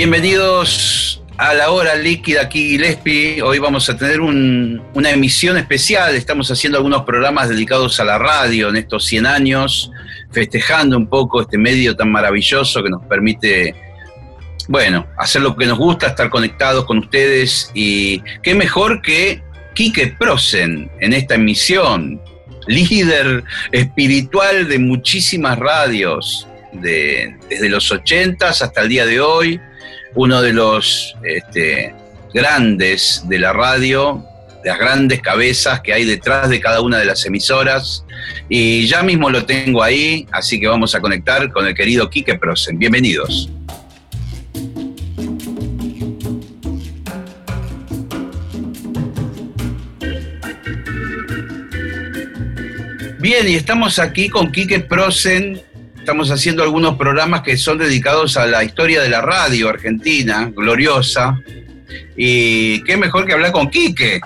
Bienvenidos a la hora líquida aquí Gillespie. Hoy vamos a tener una emisión especial. Estamos haciendo algunos programas dedicados a la radio en estos 100 años, festejando un poco este medio tan maravilloso que nos permite, bueno, hacer lo que nos gusta, estar conectados con ustedes. Y qué mejor que Quique Prosen en esta emisión, líder espiritual de muchísimas radios. desde los 80 hasta el día de hoy, uno de los este, grandes de la radio, las grandes cabezas que hay detrás de cada una de las emisoras. Y ya mismo lo tengo ahí, así que vamos a conectar con el querido Quique Prosen. Bienvenidos. Bien, y estamos aquí con Quique Prosen, estamos haciendo algunos programas que son dedicados a la historia de la radio argentina, gloriosa. Y qué mejor que hablar con Quique.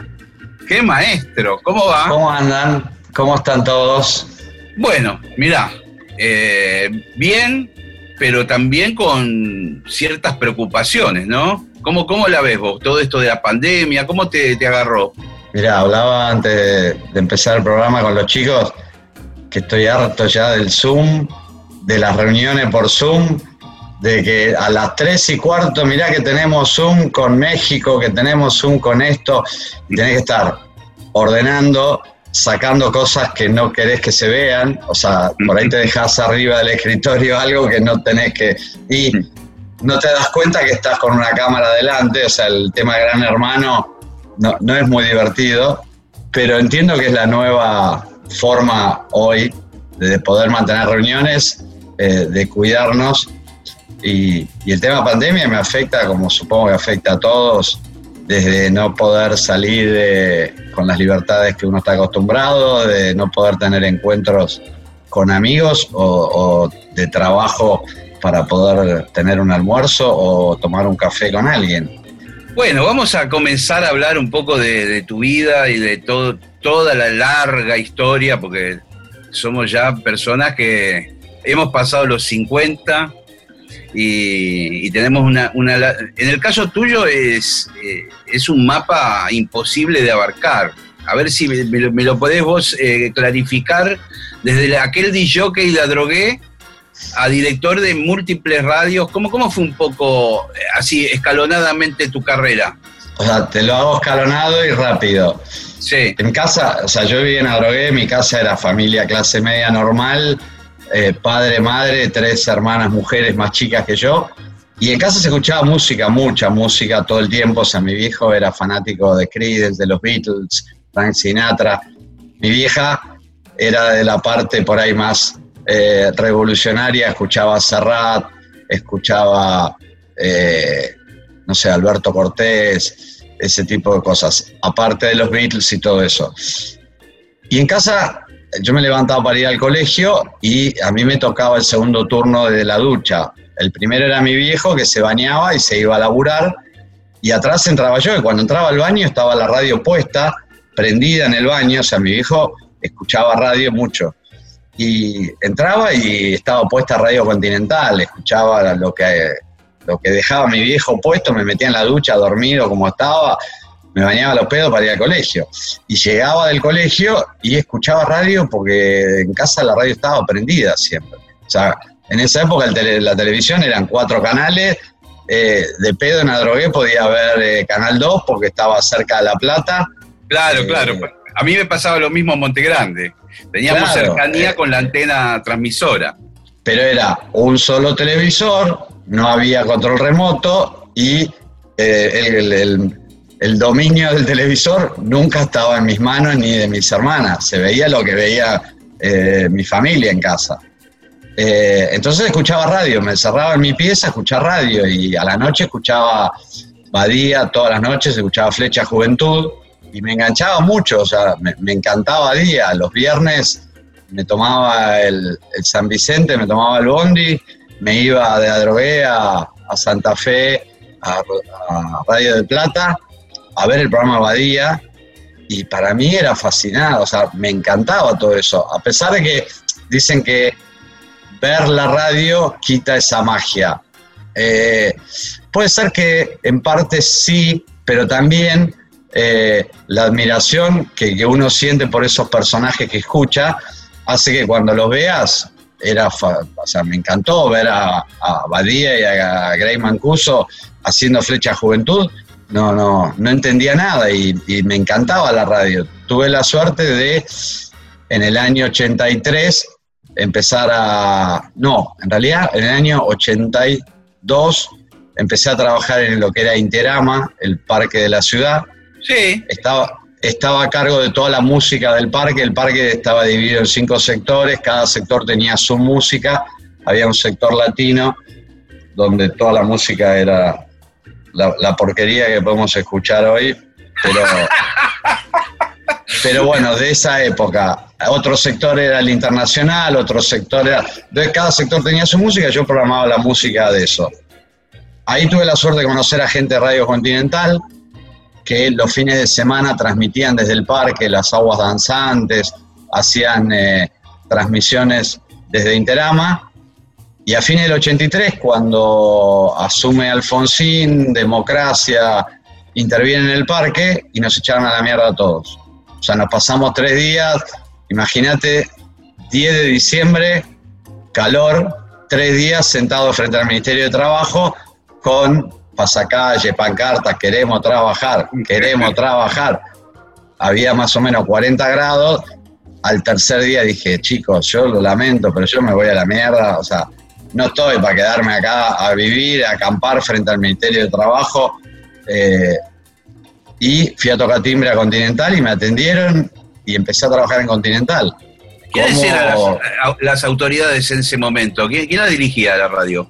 Qué maestro, ¿cómo va? ¿Cómo andan? ¿Cómo están todos? Bueno, mirá, eh, bien, pero también con ciertas preocupaciones, ¿no? ¿Cómo, ¿Cómo la ves vos? Todo esto de la pandemia, ¿cómo te, te agarró? Mirá, hablaba antes de empezar el programa con los chicos que estoy harto ya del Zoom, de las reuniones por Zoom, de que a las tres y cuarto, mirá que tenemos Zoom con México, que tenemos Zoom con esto, y tenés que estar ordenando, sacando cosas que no querés que se vean, o sea, por ahí te dejas arriba del escritorio algo que no tenés que... Y no te das cuenta que estás con una cámara adelante, o sea, el tema Gran Hermano no, no es muy divertido, pero entiendo que es la nueva forma hoy de poder mantener reuniones eh, de cuidarnos. Y, el tema pandemia me afecta, como supongo que afecta a todos, desde no poder salir con las libertades que uno está acostumbrado, de no poder tener encuentros con amigos o, de trabajo para poder tener un almuerzo o tomar un café con alguien. Bueno, vamos a comenzar a hablar un poco de, tu vida y de todo, toda la larga historia, porque somos ya personas que hemos pasado los 50 y, tenemos una, En el caso tuyo es, eh, es un mapa imposible de abarcar. A ver si me, lo podés vos eh, clarificar desde aquel DJ que la drogué a director de múltiples radios. ¿Cómo, ¿Cómo fue un poco eh, así escalonadamente tu carrera? O sea, te lo hago escalonado y rápido. Sí. En casa, o sea, yo vivía en Adrogué, mi casa era familia clase media normal, eh, padre, madre, tres hermanas mujeres más chicas que yo. Y en casa se escuchaba música, mucha música todo el tiempo. O sea, mi viejo era fanático de Creedence, de los Beatles, Frank Sinatra. Mi vieja era de la parte por ahí más eh, revolucionaria, escuchaba Serrat, escuchaba, eh, no sé, Alberto Cortés, ese tipo de cosas, aparte de los Beatles y todo eso. Y en casa yo me levantaba para ir al colegio y a mí me tocaba el segundo turno de la ducha. El primero era mi viejo que se bañaba y se iba a laburar y atrás entraba yo y cuando entraba al baño estaba la radio puesta, prendida en el baño, o sea, mi viejo escuchaba radio mucho. Y entraba y estaba puesta Radio Continental, escuchaba lo que, lo que dejaba mi viejo puesto, me metía en la ducha dormido como estaba, me bañaba los pedos para ir al colegio. Y llegaba del colegio y escuchaba radio porque en casa la radio estaba prendida siempre. O sea, en esa época la televisión eran cuatro canales, eh, de pedo en Adrogué podía ver eh, Canal 2 porque estaba cerca de La Plata. Claro, eh, claro. A mí me pasaba lo mismo en Monte Grande. Teníamos cercanía con la antena transmisora. Pero era un solo televisor, no había control remoto y el el dominio del televisor nunca estaba en mis manos ni de mis hermanas. Se veía lo que veía eh, mi familia en casa. Eh, entonces escuchaba radio, me encerraba en mi pieza a escuchar radio y a la noche escuchaba Badía, todas las noches escuchaba Flecha Juventud y me enganchaba mucho, o sea, me, encantaba Badía. Los viernes me tomaba el, San Vicente, me tomaba el Bondi, me iba de Adrogué a, Santa Fe, a, Radio de Plata, a ver el programa Badía y para mí era fascinado, o sea, me encantaba todo eso, a pesar de que dicen que ver la radio quita esa magia. Eh, puede ser que en parte sí, pero también eh, la admiración que, uno siente por esos personajes que escucha hace que cuando los veas, era, o sea, me encantó ver a, a Badía y a, Gray Mancuso haciendo Flecha Juventud. No, no, no entendía nada y, y me encantaba la radio. Tuve la suerte de, en el año 83, empezar a... No, en realidad en el año 82 empecé a trabajar en lo que era Interama, el parque de la ciudad. Sí. Estaba, estaba a cargo de toda la música del parque. El parque estaba dividido en cinco sectores, cada sector tenía su música. Había un sector latino donde toda la música era la, porquería que podemos escuchar hoy, pero Pero bueno, de esa época. Otro sector era el internacional, otro sector era... Entonces cada sector tenía su música, yo programaba la música de eso. Ahí tuve la suerte de conocer a gente de Radio Continental, que los fines de semana transmitían desde el parque las aguas danzantes, hacían eh, transmisiones desde Interama. Y a fines del 83, cuando asume Alfonsín, democracia, interviene en el parque y nos echaron a la mierda a todos. O sea, nos pasamos tres días, imagínate, 10 de diciembre, calor, tres días sentados frente al Ministerio de Trabajo con pasacalle, pancartas, queremos trabajar, queremos trabajar. Había más o menos 40 grados. Al tercer día dije, chicos, yo lo lamento, pero yo me voy a la mierda. O sea, no estoy para quedarme acá a vivir, a acampar frente al Ministerio de Trabajo. Eh, y fui a tocar timbre a Continental y me atendieron y empecé a trabajar en Continental. ¿Quiénes eran las, autoridades en ese momento? ¿Quién, la dirigía la radio?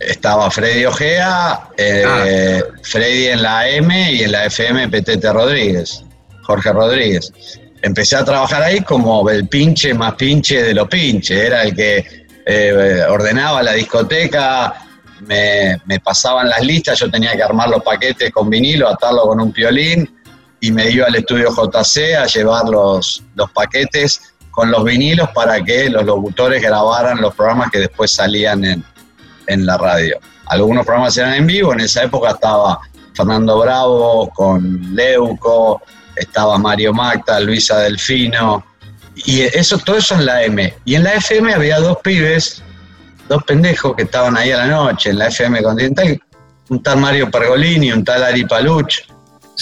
Estaba Freddy Ojea, eh, ah. Freddy en la M y en la FM Petete Rodríguez, Jorge Rodríguez. Empecé a trabajar ahí como el pinche más pinche de los pinches, era el que eh, ordenaba la discoteca, me, pasaban las listas, yo tenía que armar los paquetes con vinilo, atarlo con un piolín y me iba al estudio JC a llevar los, los paquetes con los vinilos para que los locutores grabaran los programas que después salían en, en la radio. Algunos programas eran en vivo, en esa época estaba Fernando Bravo con Leuco, estaba Mario Macta, Luisa Delfino, y eso, todo eso en la M. Y en la FM había dos pibes dos pendejos que estaban ahí a la noche en la FM Continental, un tal Mario Pergolini, un tal Ari Paluch,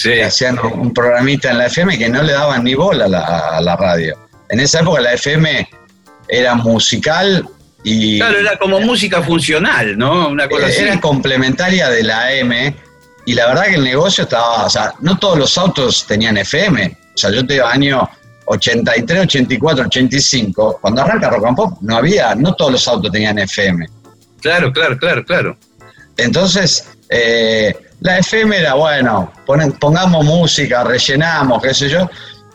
que hacían un programita en la FM que no le daban ni bola a la, radio. En esa época la FM era musical y... Claro, era como música funcional, ¿no? Una cosa era complementaria de la AM y la verdad que el negocio estaba, o sea, no todos los autos tenían FM. O sea, yo te año 83, 84, 85, cuando arranca Rock and Pop, no había, no todos los autos tenían FM. Claro, claro, claro, claro. Entonces, eh, la FM era, bueno, pongamos música, rellenamos, qué sé yo.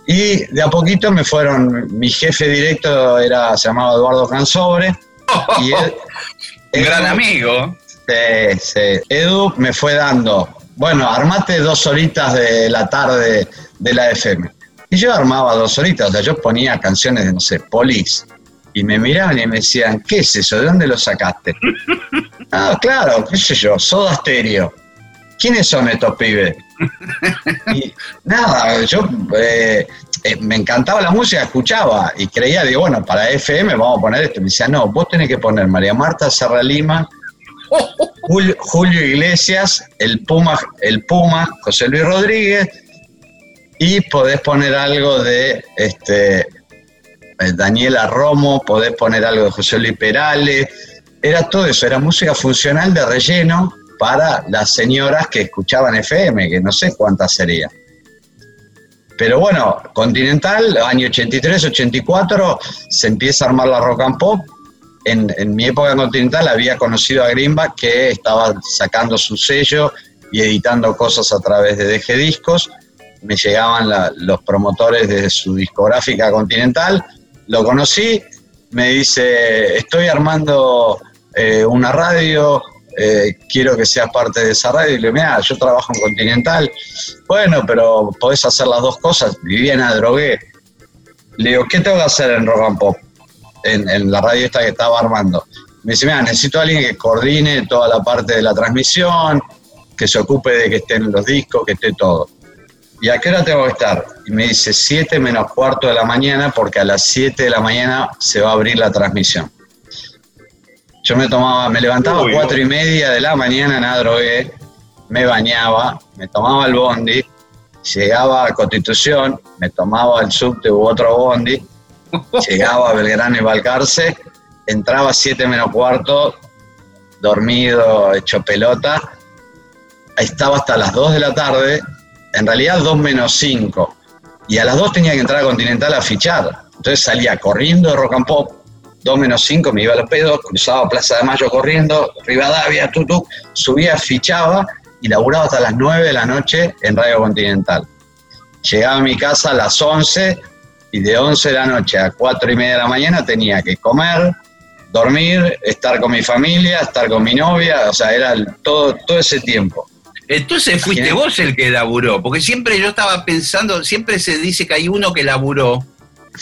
Y de a poquito me fueron, mi jefe directo era, se llamaba Eduardo Cansobre. y Un gran amigo. Sí, sí. Edu me fue dando, bueno, armate dos horitas de la tarde de la FM. Y yo armaba dos horitas, o sea, yo ponía canciones de, no sé, Police. Y me miraban y me decían, ¿qué es eso? ¿De dónde lo sacaste? ah, claro, qué sé yo, Soda Stereo. ¿Quiénes son estos pibes? y nada, yo eh, eh, me encantaba la música, escuchaba y creía, digo, bueno, para FM vamos a poner esto. Me decía, no, vos tenés que poner María Marta Serra Lima, Julio, Julio Iglesias, el Puma, el Puma, José Luis Rodríguez, y podés poner algo de este, eh, Daniela Romo, podés poner algo de José Luis era todo eso, era música funcional de relleno para las señoras que escuchaban FM, que no sé cuántas serían. pero bueno, Continental, año 83, 84, se empieza a armar la rock and pop. En, en mi época Continental había conocido a Greenback que estaba sacando su sello y editando cosas a través de DG Discos. Me llegaban los promotores de su discográfica Continental. Lo conocí, me dice, estoy armando eh, una radio, eh, quiero que seas parte de esa radio. Y le digo, mira, yo trabajo en Continental. Bueno, pero podés hacer las dos cosas. Vivía en Adrogué. Le digo, ¿qué tengo que hacer en Rock and Pop? En, la radio esta que estaba armando. Me dice, mira, necesito a alguien que coordine toda la parte de la transmisión, que se ocupe de que estén los discos, que esté todo. ¿Y a qué hora tengo que estar? Y me dice 7 menos cuarto de la mañana, porque a las 7 de la mañana se va a abrir la transmisión. Yo me tomaba, me levantaba a cuatro y media de la mañana, nada drogué, me bañaba, me tomaba el bondi, llegaba a Constitución, me tomaba el subte u otro bondi, llegaba a Belgrano y Balcarce, entraba a 7 menos cuarto, dormido, hecho pelota, estaba hasta las 2 de la tarde, en realidad 2 menos 5, y a las 2 tenía que entrar a Continental a fichar, entonces salía corriendo de rock and pop, 2 menos 5 me iba a los pedos, cruzaba Plaza de Mayo corriendo, Rivadavia, tutu, subía, fichaba y laburaba hasta las 9 de la noche en Radio Continental. Llegaba a mi casa a las 11 y de 11 de la noche a 4 y media de la mañana tenía que comer, dormir, estar con mi familia, estar con mi novia, o sea, era todo, todo ese tiempo. Entonces fuiste vos el que laburó, porque siempre yo estaba pensando, siempre se dice que hay uno que laburó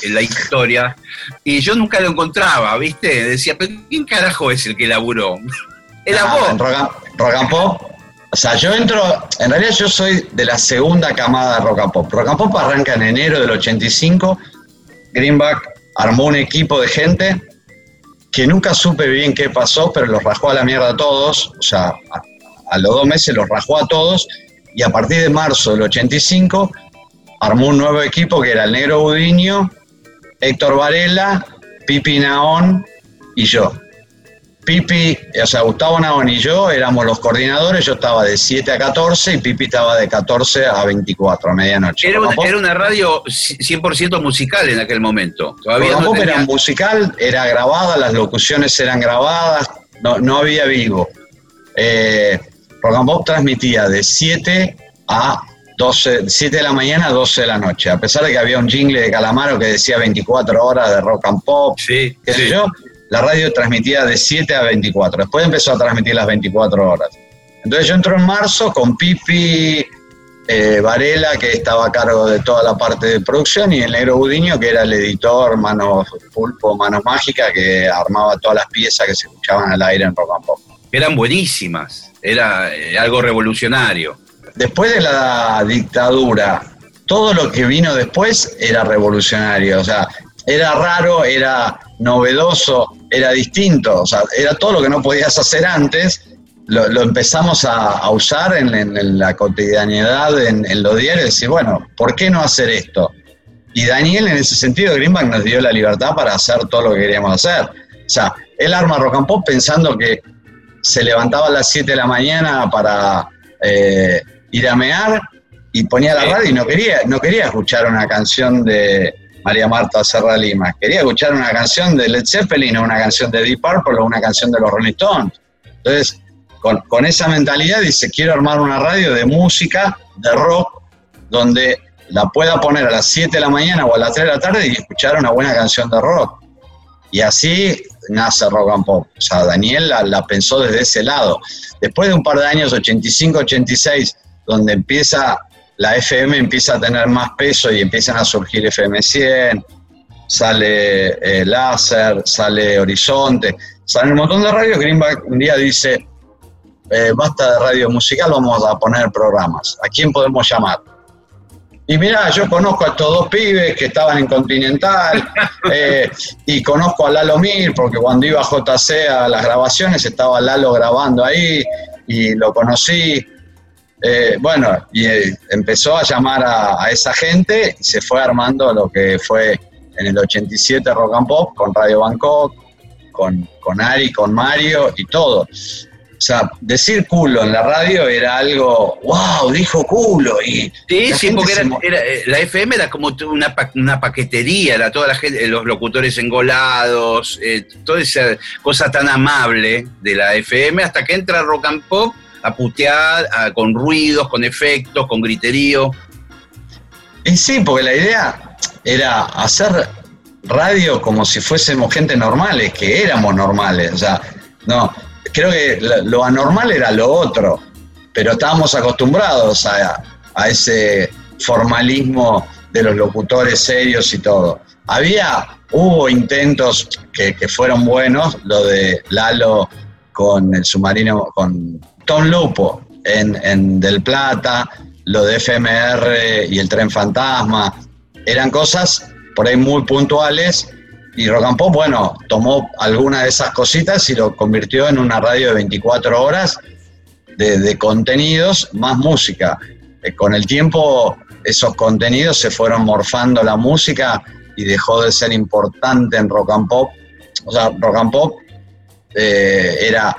en la historia, y yo nunca lo encontraba, ¿viste? Decía, pero ¿quién carajo es el que laburó? Era ah, vos. Rock and Pop. O sea, yo entro, en realidad yo soy de la segunda camada de Rock and Pop. Rock and Pop arranca en enero del 85. Greenback armó un equipo de gente que nunca supe bien qué pasó, pero los rajó a la mierda a todos. O sea, a, los dos meses los rajó a todos. Y a partir de marzo del 85 armó un nuevo equipo que era el Negro Budiño, Héctor Varela, Pipi Naón y yo. Pipi, o sea, Gustavo Naón y yo éramos los coordinadores, yo estaba de 7 a 14 y Pipi estaba de 14 a 24, a medianoche. Era, una, radio 100% musical en aquel momento. Todavía no era musical, era grabada, las locuciones eran grabadas, no, había vivo. Eh, Rock transmitía de 7 a 12, 7 de la mañana a 12 de la noche, a pesar de que había un jingle de Calamaro que decía 24 horas de rock and pop, sí, qué sé yo, la radio transmitía de 7 a 24, después empezó a transmitir las 24 horas. Entonces yo entro en marzo con Pipi eh, Varela, que estaba a cargo de toda la parte de producción, y el negro Budiño, que era el editor, Manos Pulpo, Manos Mágica, que armaba todas las piezas que se escuchaban al aire en rock and pop. Eran buenísimas, era eh, algo revolucionario después de la dictadura, todo lo que vino después era revolucionario, o sea, era raro, era novedoso, era distinto, o sea, era todo lo que no podías hacer antes, lo, empezamos a, usar en, la cotidianidad, en, los diarios, y decir, bueno, ¿por qué no hacer esto? Y Daniel, en ese sentido, Greenback nos dio la libertad para hacer todo lo que queríamos hacer. O sea, él arma rock and pensando que se levantaba a las 7 de la mañana para eh, ir a mear y ponía la radio y no quería, no quería escuchar una canción de María Marta Serra Lima, quería escuchar una canción de Led Zeppelin o una canción de Deep Purple o una canción de los Rolling Stones. Entonces, con, esa mentalidad dice, quiero armar una radio de música, de rock, donde la pueda poner a las 7 de la mañana o a las 3 de la tarde y escuchar una buena canción de rock. Y así nace Rock and Pop. O sea, Daniel la, pensó desde ese lado. Después de un par de años, 85, 86, donde empieza, la FM empieza a tener más peso y empiezan a surgir FM 100, sale eh, Láser, sale Horizonte, sale un montón de radios. Greenback un día dice, eh, basta de radio musical, vamos a poner programas. ¿A quién podemos llamar? Y mira, yo conozco a estos dos pibes que estaban en Continental eh, y conozco a Lalo Mir porque cuando iba a JC a las grabaciones estaba Lalo grabando ahí y lo conocí. Eh, bueno, y eh, empezó a llamar a, esa gente y se fue armando lo que fue en el 87 Rock and Pop con Radio Bangkok, con, con Ari, con Mario y todo. O sea, decir culo en la radio era algo, wow, dijo culo. Y sí, sí, porque era, eh, la FM era como una, una paquetería, era toda la gente, los locutores engolados, eh, toda esa cosa tan amable de la FM, hasta que entra rock and pop a putear, con ruidos, con efectos, con griterío. Y sí, porque la idea era hacer radio como si fuésemos gente normales, que éramos normales. O sea, no, creo que lo anormal era lo otro, pero estábamos acostumbrados a, ese formalismo de los locutores serios y todo. Había, hubo intentos que, fueron buenos, lo de Lalo con el submarino, con Tom Lupo en, en Del Plata, lo de FMR y el tren fantasma, eran cosas por ahí muy puntuales y Rock and Pop, bueno, tomó alguna de esas cositas y lo convirtió en una radio de 24 horas de, contenidos más música. Eh, con el tiempo esos contenidos se fueron morfando la música y dejó de ser importante en Rock and Pop. O sea, Rock and Pop era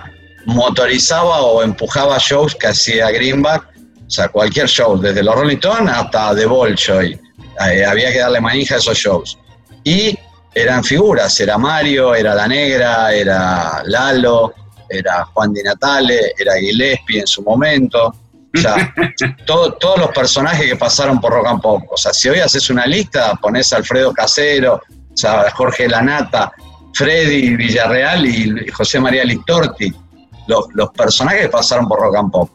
motorizaba o empujaba shows que hacía Greenback, o sea, cualquier show, desde los Rolling Stones hasta The Bolshoi. Eh, había que darle manija a esos shows. Y eran figuras, era Mario, era La Negra, era Lalo, era Juan Di Natale, era Gillespie en su momento. O sea, todos los personajes que pasaron por Rock and Pop. O sea, si hoy haces una lista, pones a Alfredo Casero, o sea, Jorge Lanata, Freddy Villarreal y José María Listorti. Los, los personajes que pasaron por Rock and Pop.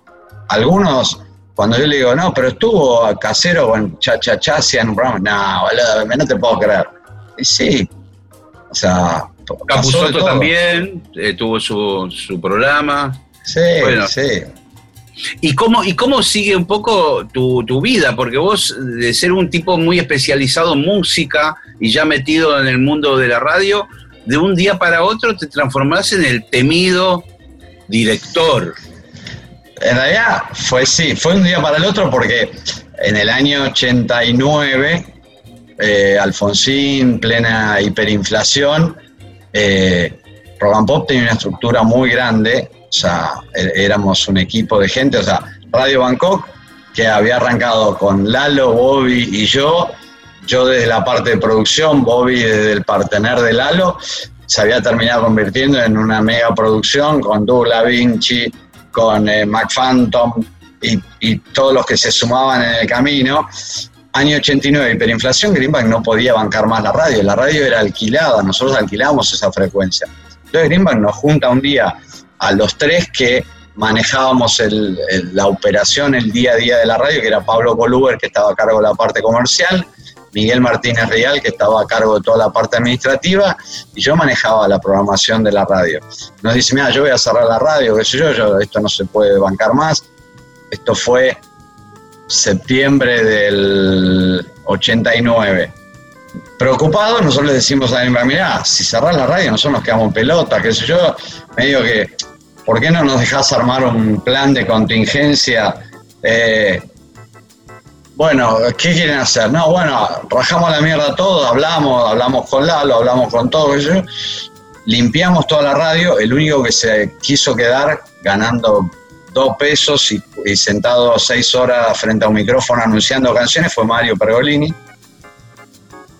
Algunos, cuando yo le digo, no, pero estuvo Casero con Cha Cha Cha, no, boludo, no te puedo creer sí, o sea... Capuzotto también eh, tuvo su, su, programa. Sí, sí. ¿Y cómo, ¿Y cómo sigue un poco tu, tu, vida? Porque vos, de ser un tipo muy especializado en música y ya metido en el mundo de la radio, de un día para otro te transformás en el temido director. En realidad fue sí, fue un día para el otro porque en el año 89 eh, Alfonsín, plena hiperinflación. Eh, Pop tenía una estructura muy grande, o sea, er, éramos un equipo de gente, o sea, Radio Bangkok, que había arrancado con Lalo, Bobby y yo, yo desde la parte de producción, Bobby desde el partener de Lalo, se había terminado convirtiendo en una mega producción con Douglas Vinci, con eh, McPhantom y, y todos los que se sumaban en el camino. Año 89, hiperinflación, Greenback no podía bancar más la radio. La radio era alquilada, nosotros alquilábamos esa frecuencia. Entonces Greenback nos junta un día a los tres que manejábamos la operación, el día a día de la radio, que era Pablo Coluber, que estaba a cargo de la parte comercial, Miguel Martínez Real, que estaba a cargo de toda la parte administrativa, y yo manejaba la programación de la radio. Nos dice, mira, yo voy a cerrar la radio, qué sé yo, yo esto no se puede bancar más. Esto fue septiembre del 89. Preocupados, nosotros le decimos a la mira, si cerrás la radio, nosotros nos quedamos en pelota, qué sé yo. Medio que, ¿por qué no nos dejás armar un plan de contingencia? Eh, bueno, ¿qué quieren hacer? No, bueno, rajamos la mierda todo, hablamos, hablamos con Lalo, hablamos con todo limpiamos toda la radio, el único que se quiso quedar ganando dos pesos y, sentado seis horas frente a un micrófono anunciando canciones fue Mario Pergolini.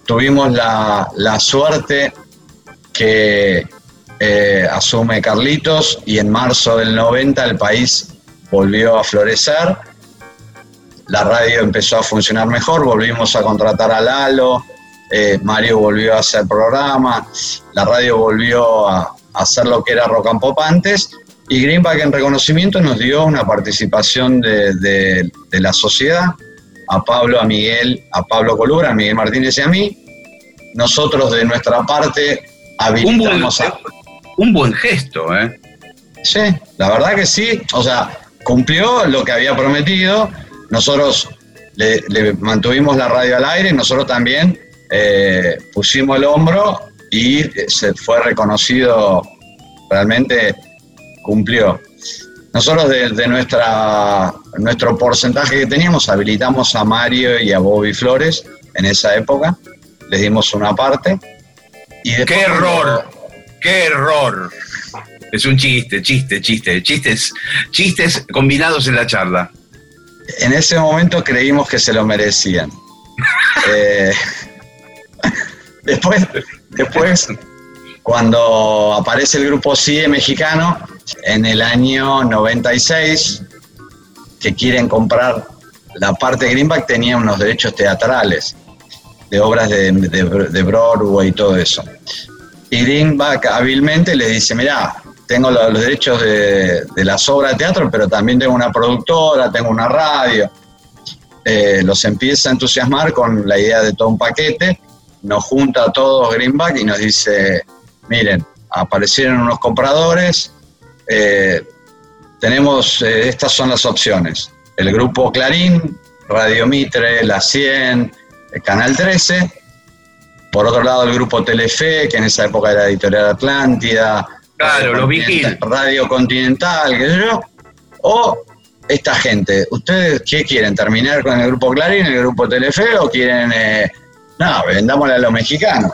Tuvimos la, suerte que eh, asume Carlitos y en marzo del 90 el país volvió a florecer. La radio empezó a funcionar mejor, volvimos a contratar a Lalo, eh, Mario volvió a hacer programa, la radio volvió a, hacer lo que era rock and pop antes y Greenback en reconocimiento nos dio una participación de, la sociedad, a Pablo, a Miguel, a Pablo Colura, a Miguel Martínez y a mí. Nosotros de nuestra parte habilitamos un buen, Un buen gesto, ¿eh? Sí, la verdad que sí. O sea, cumplió lo que había prometido. Nosotros le, mantuvimos la radio al aire, nosotros también eh, pusimos el hombro y se fue reconocido realmente cumplió. Nosotros de, nuestra, nuestro porcentaje que teníamos habilitamos a Mario y a Bobby Flores en esa época, les dimos una parte. Y ¡Qué error! ¡Qué error! Es un chiste, chiste, chiste, chistes, chistes combinados en la charla. En ese momento creímos que se lo merecían. Eh, después, después, cuando aparece el grupo CIE mexicano, en el año 96, que quieren comprar la parte de Greenback, tenía unos derechos teatrales de obras de, de, Broadway y todo eso. Y Greenback hábilmente le dice, mira, tengo los, derechos de, las obras de teatro, pero también tengo una productora, tengo una radio. Eh, los empieza a entusiasmar con la idea de todo un paquete, nos junta a todos Greenback y nos dice, miren, aparecieron unos compradores, eh, tenemos, eh, estas son las opciones. El grupo Clarín, Radio Mitre, La 100, Canal 13. Por otro lado, el grupo Telefe, que en esa época era Editorial Atlántida. Claro, lo Vigil. Radio Continental, qué sé yo. O esta gente, ¿ustedes qué quieren? ¿Terminar con el grupo Clarín, el grupo Telefe o quieren, eh, no, vendámosle a los mexicanos?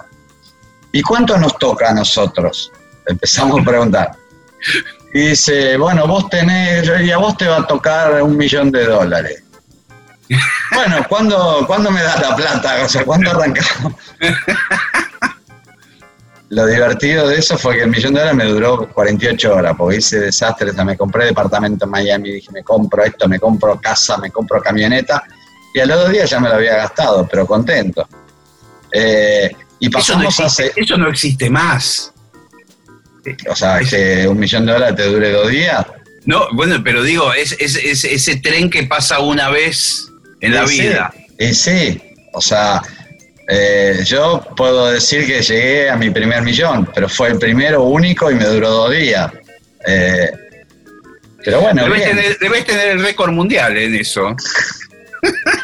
¿Y cuánto nos toca a nosotros? Empezamos a preguntar. Y dice, bueno, vos tenés, y a vos te va a tocar un millón de dólares. Bueno, ¿cuándo, ¿cuándo me das la plata? O sea, ¿cuándo arrancamos? Lo divertido de eso fue que el millón de dólares me duró 48 horas, porque hice desastres, me compré departamento en Miami, dije, me compro esto, me compro casa, me compro camioneta, y al otro día ya me lo había gastado, pero contento. Eh, y pasamos eso no, existe, eso no existe más. O sea, que un millón de dólares te dure dos días. No, bueno, pero digo, es, es ese tren que pasa una vez en la vida. Y sí, o sea, eh, yo puedo decir que llegué a mi primer millón, pero fue el primero único y me duró dos días. Eh, pero bueno. Debes tener, el récord mundial en eso.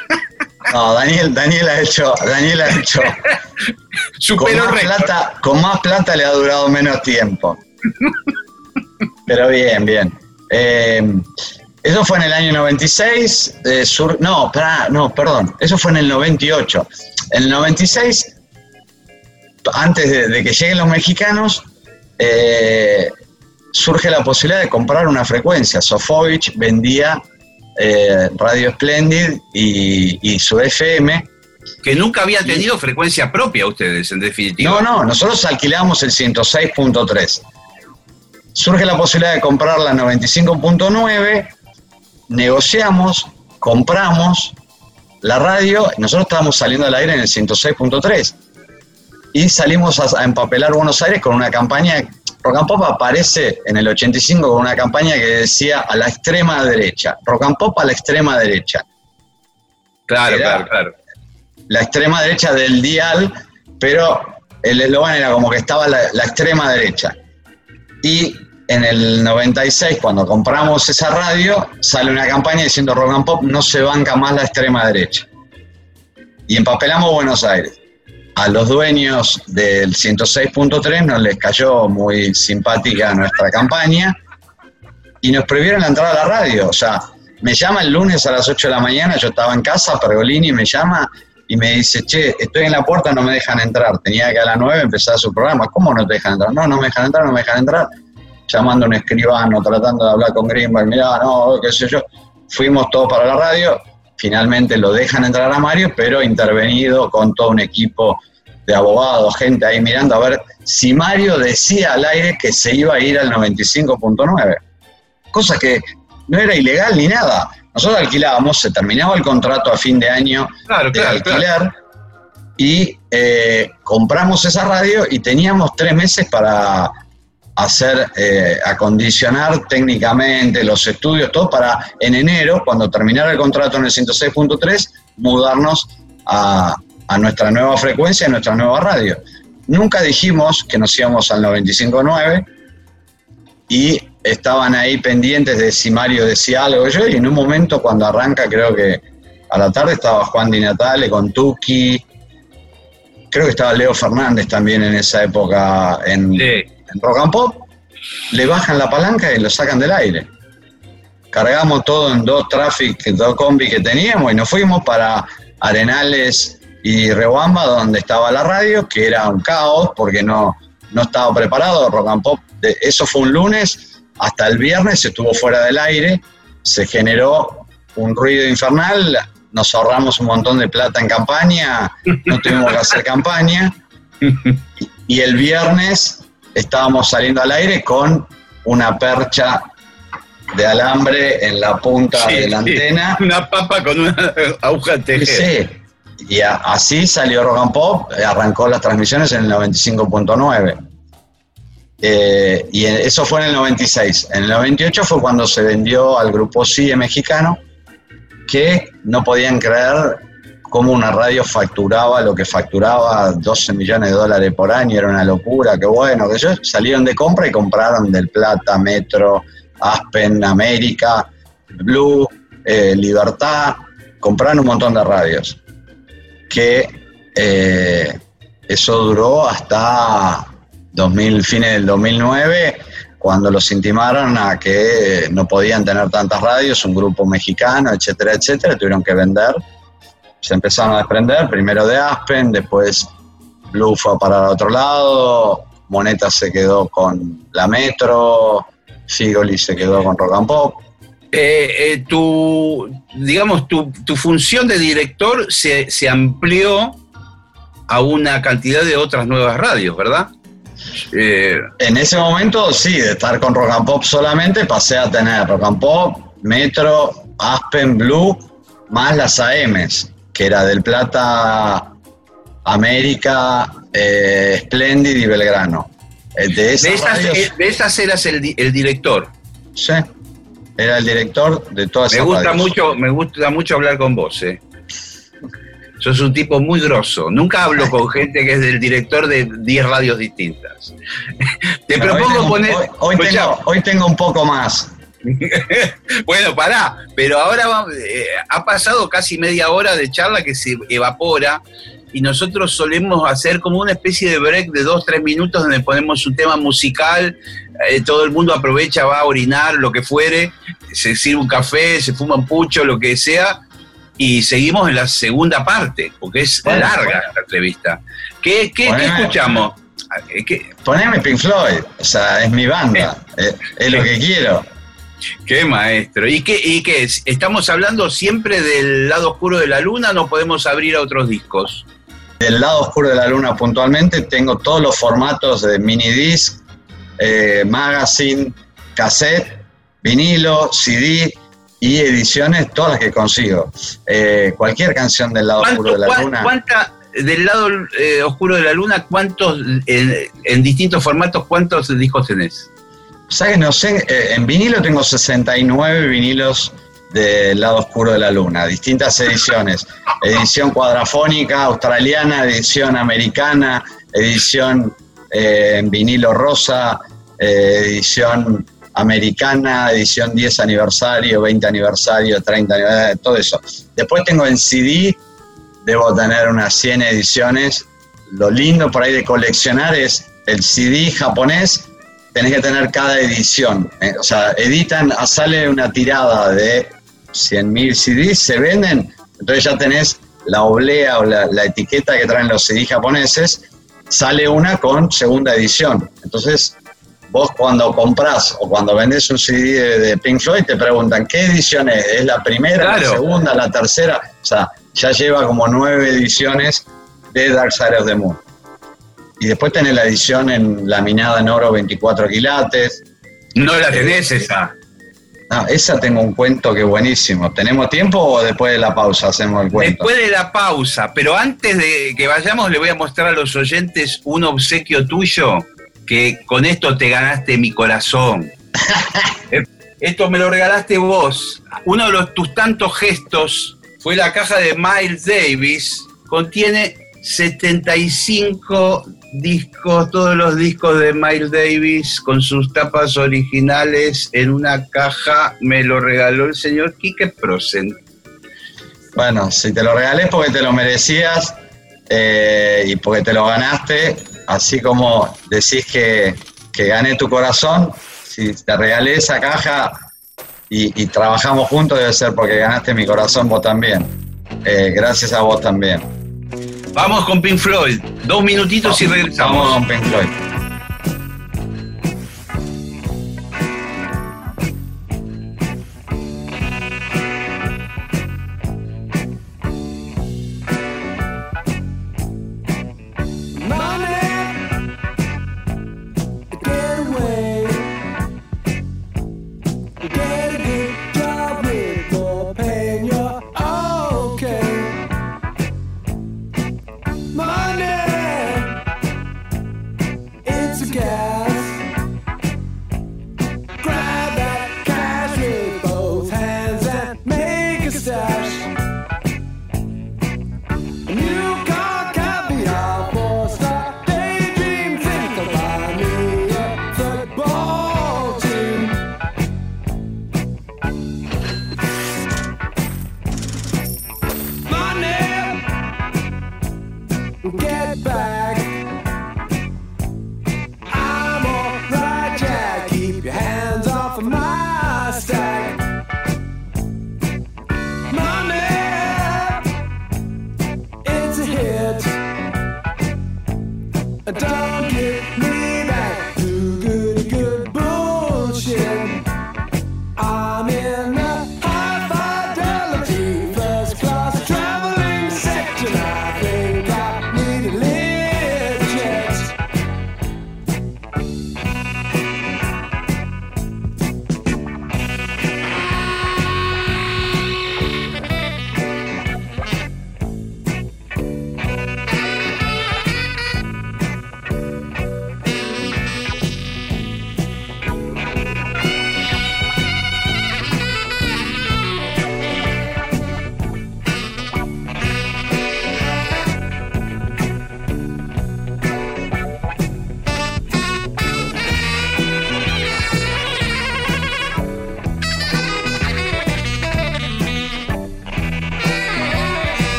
No, Daniel, Daniel ha hecho, Daniel ha hecho. con, más plata, con más plata le ha durado menos tiempo. Pero bien, bien. Eh, eso fue en el año 96, sur, no, no, perdón, eso fue en el 98. En el 96, antes de, que lleguen los mexicanos, eh, surge la posibilidad de comprar una frecuencia. Sofovich vendía eh, Radio Splendid y, su FM. Que nunca había tenido frecuencia propia ustedes, en definitiva. No, no, nosotros alquilamos el 106.3. Surge la posibilidad de comprar la 95.9 negociamos, compramos la radio, nosotros estábamos saliendo al aire en el 106.3 y salimos a, empapelar Buenos Aires con una campaña, Rock and Pop aparece en el 85 con una campaña que decía a la extrema derecha, Rock and Pop a la extrema derecha. Claro, claro, claro. La extrema derecha del dial, pero el eslogan era como que estaba la, la extrema derecha. Y en el 96, cuando compramos esa radio, sale una campaña diciendo Rock and Pop no se banca más la extrema derecha. Y empapelamos Buenos Aires. A los dueños del 106.3 nos les cayó muy simpática nuestra campaña y nos prohibieron la entrada a la radio. O sea, me llama el lunes a las 8 de la mañana, yo estaba en casa, Pergolini me llama y me dice, che, estoy en la puerta, no me dejan entrar. Tenía que a las 9 empezar su programa. ¿Cómo no te dejan entrar? No, no me dejan entrar, no me dejan entrar llamando a un escribano, tratando de hablar con Greenberg, mirá, no, qué sé yo. Fuimos todos para la radio, finalmente lo dejan entrar a Mario, pero intervenido con todo un equipo de abogados, gente ahí mirando a ver si Mario decía al aire que se iba a ir al 95.9. Cosa que no era ilegal ni nada. Nosotros alquilábamos, se terminaba el contrato a fin de año de alquiler y eh, compramos esa radio y teníamos tres meses para hacer, eh, acondicionar técnicamente los estudios, todo para en enero, cuando terminara el contrato en el 106.3, mudarnos a, a, nuestra nueva frecuencia, a nuestra nueva radio. Nunca dijimos que nos íbamos al 95.9 y estaban ahí pendientes de si Mario decía algo yo, y en un momento cuando arranca, creo que a la tarde estaba Juan Di Natale con Tuki, creo que estaba Leo Fernández también en esa época en, en rock and pop, le bajan la palanca y lo sacan del aire. Cargamos todo en dos traffic, dos combi que teníamos y nos fuimos para Arenales y Rebamba, donde estaba la radio, que era un caos porque no, no estaba preparado, rock and pop, eso fue un lunes, hasta el viernes estuvo fuera del aire, se generó un ruido infernal, nos ahorramos un montón de plata en campaña, no tuvimos que hacer campaña, y el viernes estábamos saliendo al aire con una percha de alambre en la punta de la antena. Una papa con una aguja tejer. Sí, y así salió Rock and Pop, arrancó las transmisiones en el 95.9. Eh, y eso fue en el 96. En el 98 fue cuando se vendió al grupo CIE mexicano, que no podían creer cómo una radio facturaba lo que facturaba 12 millones de dólares por año, era una locura, qué bueno, que ellos salieron de compra y compraron del Plata, Metro, Aspen, América, Blue, eh, Libertad, compraron un montón de radios. Que eh, eso duró hasta 2000, fines del 2009, cuando los intimaron a que no podían tener tantas radios, un grupo mexicano, etcétera, etcétera, tuvieron que vender. Se empezaron a desprender, primero de Aspen, después Blue fue a parar a otro lado, Moneta se quedó con la Metro, Figoli se quedó con Rock and Pop. Eh, eh, tu, digamos, tu, función de director se, amplió a una cantidad de otras nuevas radios, ¿verdad? Eh, en ese momento, sí, de estar con Rock and Pop solamente, pasé a tener Rock and Pop, Metro, Aspen, Blue, más las AMs, que era del Plata, América, Splendid y Belgrano. Eh, de, esas, eras el, director. Sí, era el director de todas me gusta mucho Me gusta mucho hablar con vos, eh. Sos un tipo muy grosso. Nunca hablo con gente que es del director de 10 radios distintas. Te propongo poner. Hoy, tengo, hoy, tengo, un poco más. bueno, pará, pero ahora eh, ha pasado casi media hora de charla que se evapora y nosotros solemos hacer como una especie de break de dos, tres minutos donde ponemos un tema musical, eh, todo el mundo aprovecha, va a orinar, lo que fuere, se sirve un café, se fuma un pucho, lo que sea, y seguimos en la segunda parte, porque es larga la entrevista. ¿Qué, qué, escuchamos? ¿Qué? Poneme Pink Floyd, o sea, es mi banda, es, lo que quiero. Qué maestro. ¿Y qué, ¿Y qué es? ¿Estamos hablando siempre del lado oscuro de la luna? ¿No podemos abrir a otros discos? Del lado oscuro de la luna puntualmente tengo todos los formatos de mini disc, eh, magazine, cassette, vinilo, CD y ediciones, todas las que consigo. Eh, cualquier canción del lado oscuro de la luna. ¿Cuánta, del lado eh, oscuro de la luna, cuántos, en, distintos formatos, cuántos discos tenés? ¿Sabes? No sé, en vinilo tengo 69 vinilos del lado oscuro de la luna, distintas ediciones, edición cuadrafónica australiana, edición americana, edición eh, en vinilo rosa, eh, edición americana, edición 10 aniversario, 20 aniversario, 30 aniversario, todo eso. Después tengo en CD, debo tener unas 100 ediciones. Lo lindo por ahí de coleccionar es el CD japonés, tenés que tener cada edición. Eh, o sea, editan, sale una tirada de 100.000 CDs, se venden, entonces ya tenés la oblea o la, etiqueta que traen los CDs japoneses, sale una con segunda edición. Entonces, vos cuando compras o cuando vendes un CD de, Pink Floyd te preguntan, ¿qué edición es? ¿Es la primera, la segunda, la tercera? O sea, ya lleva como nueve ediciones de Dark Side of the Moon. Y después tenés la edición en laminada en oro 24 quilates. No la tenés esa. No, esa tengo un cuento que buenísimo. ¿Tenemos tiempo o después de la pausa hacemos el cuento? Después de la pausa, pero antes de que vayamos le voy a mostrar a los oyentes un obsequio tuyo que con esto te ganaste mi corazón. esto me lo regalaste vos. Uno de los, tus tantos gestos fue la caja de Miles Davis. Contiene 75 discos, todos los discos de Miles Davis con sus tapas originales en una caja. Me lo regaló el señor Quique Prosen. Bueno, si te lo regalé porque te lo merecías eh, y porque te lo ganaste, así como decís que, que gané tu corazón, si te regalé esa caja y, trabajamos juntos, debe ser porque ganaste mi corazón vos también. Eh, gracias a vos también. Vamos con Pink Floyd. Dos minutitos y regresamos. Vamos con Pink Floyd.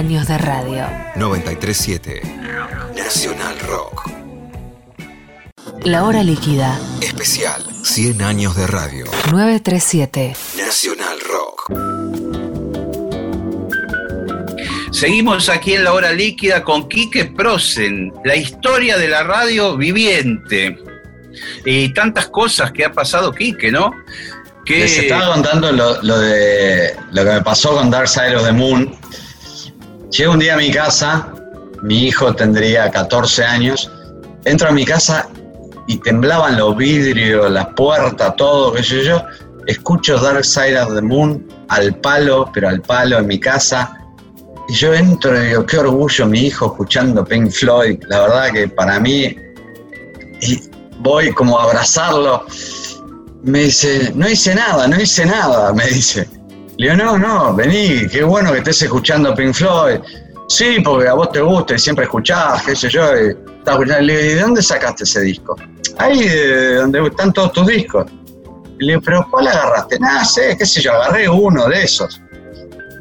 Años de radio. 937 Nacional Rock. La hora líquida. Especial 100 años de radio. 937 Nacional Rock. Seguimos aquí en la hora líquida con Quique Prosen, la historia de la radio viviente. Y tantas cosas que ha pasado Quique, ¿no? Que... Les estaba contando lo, lo, de lo que me pasó con Dark Side of the Moon, Llego un día a mi casa, mi hijo tendría 14 años, entro a mi casa y temblaban los vidrios, las puertas, todo, qué sé yo. Escucho Dark Side of the Moon al palo, pero al palo en mi casa. Y yo entro y digo, qué orgullo mi hijo escuchando Pink Floyd. La verdad que para mí, y voy como a abrazarlo. Me dice, no hice nada, no hice nada, me dice. Le digo, no, no, vení, qué bueno que estés escuchando Pink Floyd. Sí, porque a vos te gusta y siempre escuchás, qué sé yo. Y, Le digo, ¿y de dónde sacaste ese disco? Ahí, de donde están todos tus discos. le digo, ¿pero cuál agarraste? Nada, sé, qué sé yo, agarré uno de esos.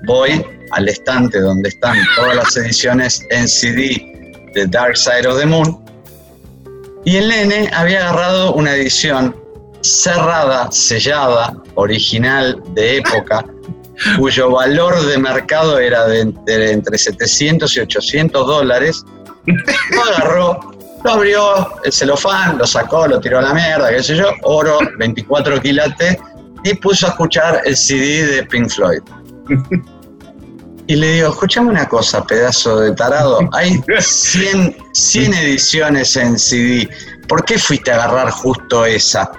Voy al estante donde están todas las ediciones en CD de Dark Side of the Moon. Y el nene había agarrado una edición cerrada, sellada, original, de época, cuyo valor de mercado era de, entre 700 y 800 dólares, lo agarró, lo abrió, el celofán, lo sacó, lo tiró a la mierda, qué sé yo, oro, 24 quilates, y puso a escuchar el CD de Pink Floyd. Y le digo, escúchame una cosa, pedazo de tarado. Hay 100, 100 ediciones en CD. ¿Por qué fuiste a agarrar justo esa?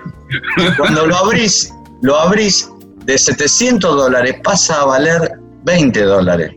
Cuando lo abrís, lo abrís de 700 dólares, pasa a valer 20 dólares.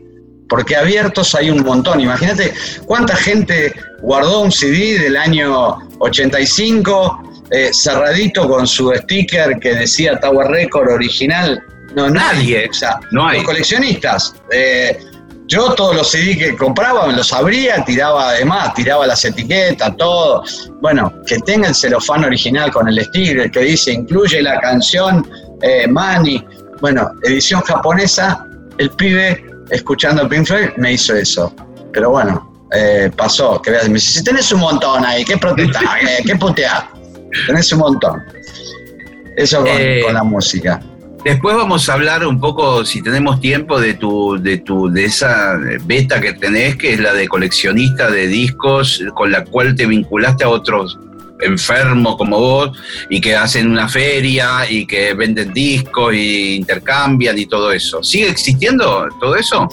Porque abiertos hay un montón. Imagínate cuánta gente guardó un CD del año 85 eh, cerradito con su sticker que decía Tower Record original. No, nadie. O sea, no hay. los coleccionistas. Eh, yo todos los CD que compraba me los abría, tiraba además, tiraba las etiquetas, todo. Bueno, que tenga el celofán original con el sticker que dice incluye la canción eh, Money. Bueno, edición japonesa, el pibe escuchando Pink Floyd me hizo eso. Pero bueno, eh, pasó. Que veas, me dice, si tenés un montón ahí, ¿qué protestás? ¿Qué puteás? Tenés un montón. Eso eh, con, la música. Después vamos a hablar un poco, si tenemos tiempo, de tu, de tu, de esa beta que tenés, que es la de coleccionista de discos, con la cual te vinculaste a otros enfermos como vos y que hacen una feria y que venden discos y intercambian y todo eso. ¿Sigue existiendo todo eso?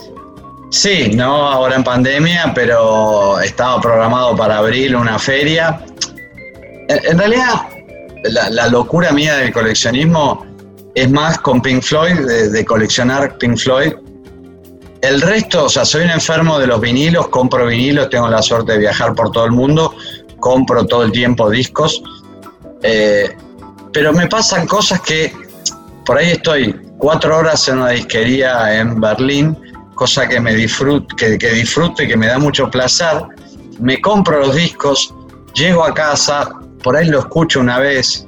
Sí, no ahora en pandemia, pero estaba programado para abril una feria en realidad, la, locura mía del coleccionismo es más con Pink Floyd, de, coleccionar Pink Floyd. El resto, o sea, soy un enfermo de los vinilos, compro vinilos, tengo la suerte de viajar por todo el mundo, compro todo el tiempo discos, eh, pero me pasan cosas que por ahí estoy cuatro horas en una disquería en Berlín, cosa que me disfruto, que, que disfruto y que me da mucho placer. Me compro los discos, llego a casa, por ahí lo escucho una vez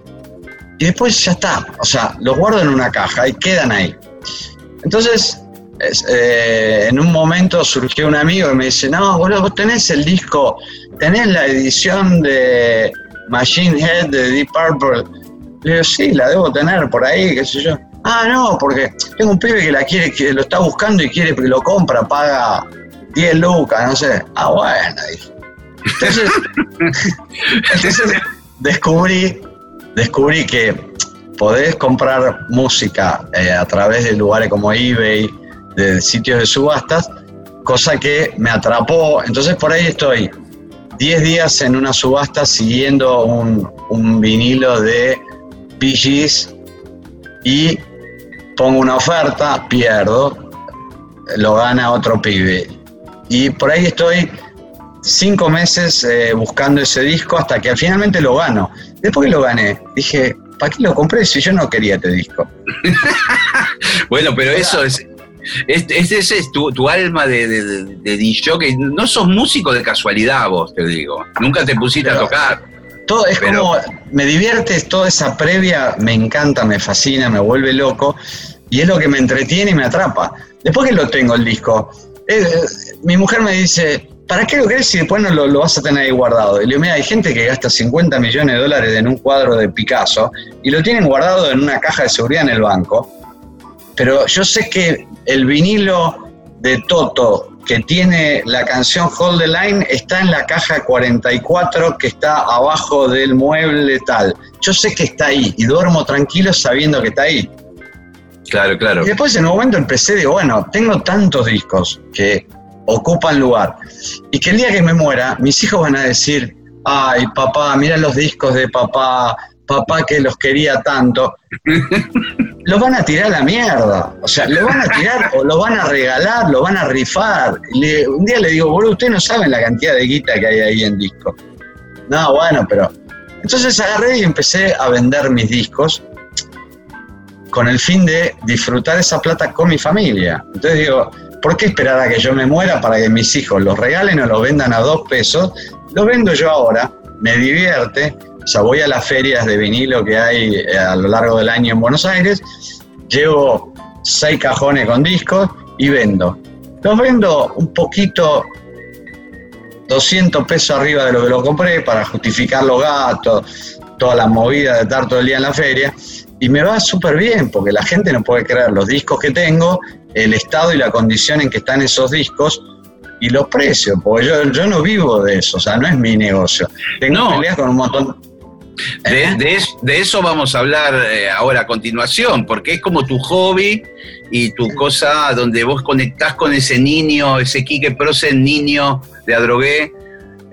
y después ya está. O sea, los guardo en una caja y quedan ahí. Entonces, eh, en un momento surgió un amigo y me dice, no, boludo, vos tenés el disco, tenés la edición de Machine Head de Deep Purple. Le digo, sí, la debo tener por ahí, qué sé yo. Ah, no, porque tengo un pibe que la quiere, que lo está buscando y quiere que lo compra, paga 10 lucas, no sé. Ah, bueno, Entonces, entonces descubrí, descubrí que podés comprar música eh, a través de lugares como eBay, de sitios de subastas, cosa que me atrapó. Entonces por ahí estoy 10 días en una subasta siguiendo un, un vinilo de PGs y pongo una oferta, pierdo, lo gana otro pibe. Y por ahí estoy cinco meses eh, buscando ese disco hasta que finalmente lo gano. Después que lo gané, dije, ¿para qué lo compré si yo no quería este disco? bueno, pero eso es, ese es, tu, alma de, de, de, que No sos músico de casualidad vos, te digo. Nunca te pusiste a tocar. Todo es como, me divierte toda esa previa, me encanta, me fascina, me vuelve loco, y es lo que me entretiene y me atrapa. Después que lo tengo el disco, eh, mi mujer me dice, ¿para qué lo crees si después no lo, vas a tener ahí guardado? Y le digo, mira, hay gente que gasta 50 millones de dólares en un cuadro de Picasso y lo tienen guardado en una caja de seguridad en el banco. Pero yo sé que el vinilo de Toto que tiene la canción Hold the Line está en la caja 44 que está abajo del mueble tal. Yo sé que está ahí y duermo tranquilo sabiendo que está ahí. Claro, claro. Y después en un momento empecé, de, bueno, tengo tantos discos que ocupan lugar. Y que el día que me muera, mis hijos van a decir, ay papá, mira los discos de papá, papá que los quería tanto. los van a tirar a la mierda. O sea, lo van a tirar o lo van a regalar, lo van a rifar. un día le digo, boludo, ustedes no saben la cantidad de guita que hay ahí en disco. No, bueno, pero... Entonces agarré y empecé a vender mis discos con el fin de disfrutar esa plata con mi familia. Entonces digo, ¿Por qué esperar a que yo me muera para que mis hijos los regalen o los vendan a dos pesos? Los vendo yo ahora, me divierte, o sea, voy a las ferias de vinilo que hay eh, a lo largo del año en Buenos Aires, llevo seis cajones con discos y vendo. Los vendo un poquito 200 pesos arriba de lo que lo compré para justificar los gastos, toda la movida de estar todo el día en la feria. Y me va súper bien, porque la gente no puede creer los discos que tengo el estado y la condición en que están esos discos y los precios, porque yo, yo no vivo de eso, o sea, no es mi negocio. Tengo peleas con un montón. De, eso vamos a hablar eh, ahora a continuación, porque es como tu hobby y tu cosa donde vos conectás con ese niño, ese Quique Proce, niño de Adrogué.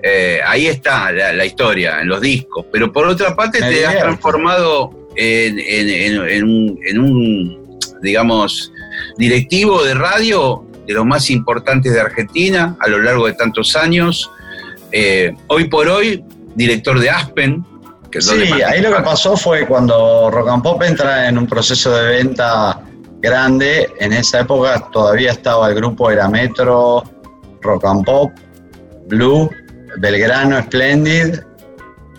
Eh, ahí está la, historia, en los discos. Pero por otra parte, te has transformado en, un, digamos, directivo de radio de los más importantes de Argentina a lo largo de tantos años. Eh, hoy por hoy, director de Aspen, sí, ahí lo que pasó fue cuando Rock and Pop entra en un proceso de venta grande. En esa época todavía estaba el grupo Era Metro, Rock and Pop, Blue, Belgrano, Splendid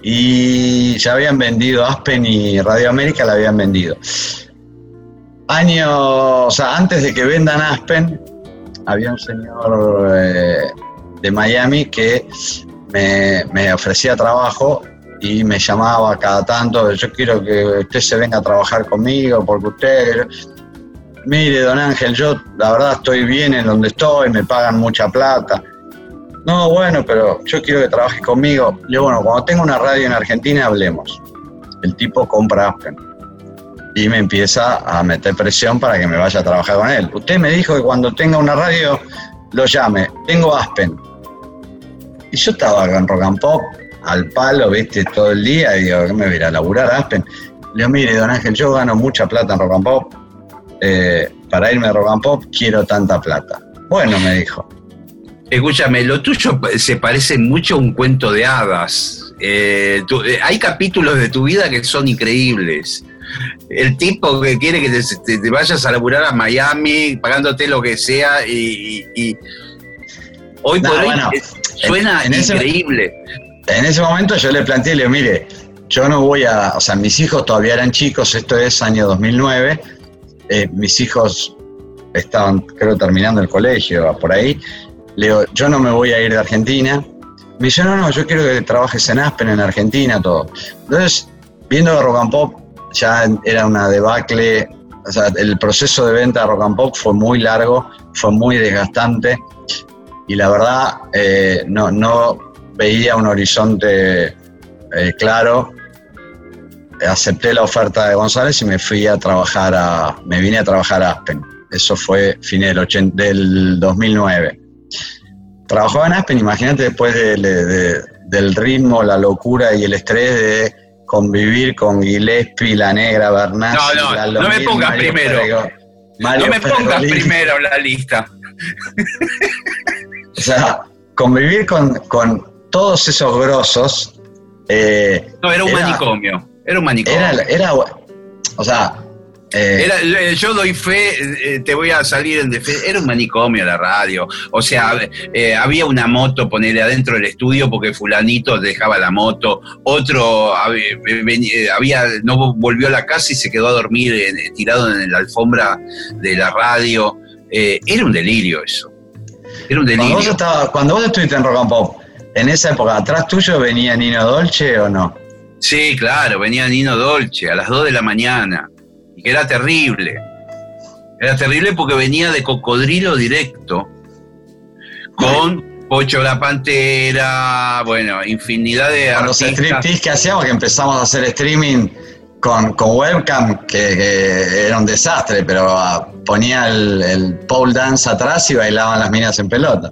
y ya habían vendido Aspen y Radio América la habían vendido. Años, o sea, antes de que vendan Aspen, había un señor eh, de Miami que me, ofrecía trabajo y me llamaba cada tanto, yo quiero que usted se venga a trabajar conmigo porque usted, mire, don Ángel, yo la verdad estoy bien en donde estoy, me pagan mucha plata. No, bueno, pero yo quiero que trabaje conmigo. Yo, bueno, cuando tenga una radio en Argentina, hablemos. El tipo compra Aspen y me empieza a meter presión para que me vaya a trabajar con él. Usted me dijo que cuando tenga una radio lo llame. Tengo Aspen. Y yo estaba con Rock and Pop al palo, viste, todo el día, y digo, ¿qué me voy a ir a laburar Aspen? Le digo, mire, don Ángel, yo gano mucha plata en Rock and Pop, eh, para irme a Rock and Pop quiero tanta plata. Bueno, me dijo. Escúchame, lo tuyo se parece mucho a un cuento de hadas. Eh, eh, hay capítulos de tu vida que son increíbles. El tipo que quiere que te, vayas a laburar a Miami, pagándote lo que sea, y, hoy por hoy suena increíble en ese momento yo le planteé, le digo, mire, yo no voy a, o sea, mis hijos todavía eran chicos, esto es año 2009, eh, mis hijos estaban, creo, terminando el colegio, por ahí, le digo, yo no me voy a ir de Argentina. Me dice, no, no, yo quiero que trabajes en Aspen, en Argentina, todo. Entonces, viendo Rock and Pop ya era una debacle, el proceso de venta de Rock and Pop fue muy largo, fue muy desgastante, y la verdad, eh, no, no, veía un horizonte eh, claro. Acepté la oferta de González y me fui a trabajar a, me vine a trabajar a Aspen. Eso fue fin del, del 2009. Trabajaba en Aspen, imagínate después del ritmo, la locura y el estrés de convivir con Gillespie, La Negra, Bernal. No, no, no me pongas primero. no me pongas primero la lista. o sea, convivir con, todos esos grosos. Eh, no, era un manicomio. Era un manicomio. Era, o sea. Eh, eh, yo doy fe, te voy a salir en defensa. Era un manicomio la radio. O sea, había una moto, ponerle adentro del estudio porque Fulanito dejaba la moto. Otro había, no volvió a la casa y se quedó a dormir tirado en la alfombra de la radio. era un delirio eso. Era un delirio. Cuando vos, cuando vos estuviste en Rock and Pop, en esa época, ¿atrás tuyo venía Nino Dolce o no? Sí, claro, venía Nino Dolce a las 2 de la mañana. Y que era terrible. Era terrible porque venía de cocodrilo directo. Con Pocho la Pantera, bueno, infinidad de Con los striptease que hacíamos, que empezamos a hacer streaming con, webcam, que, era un desastre, pero ah, ponía el, el pole dance atrás y bailaban las minas en pelota.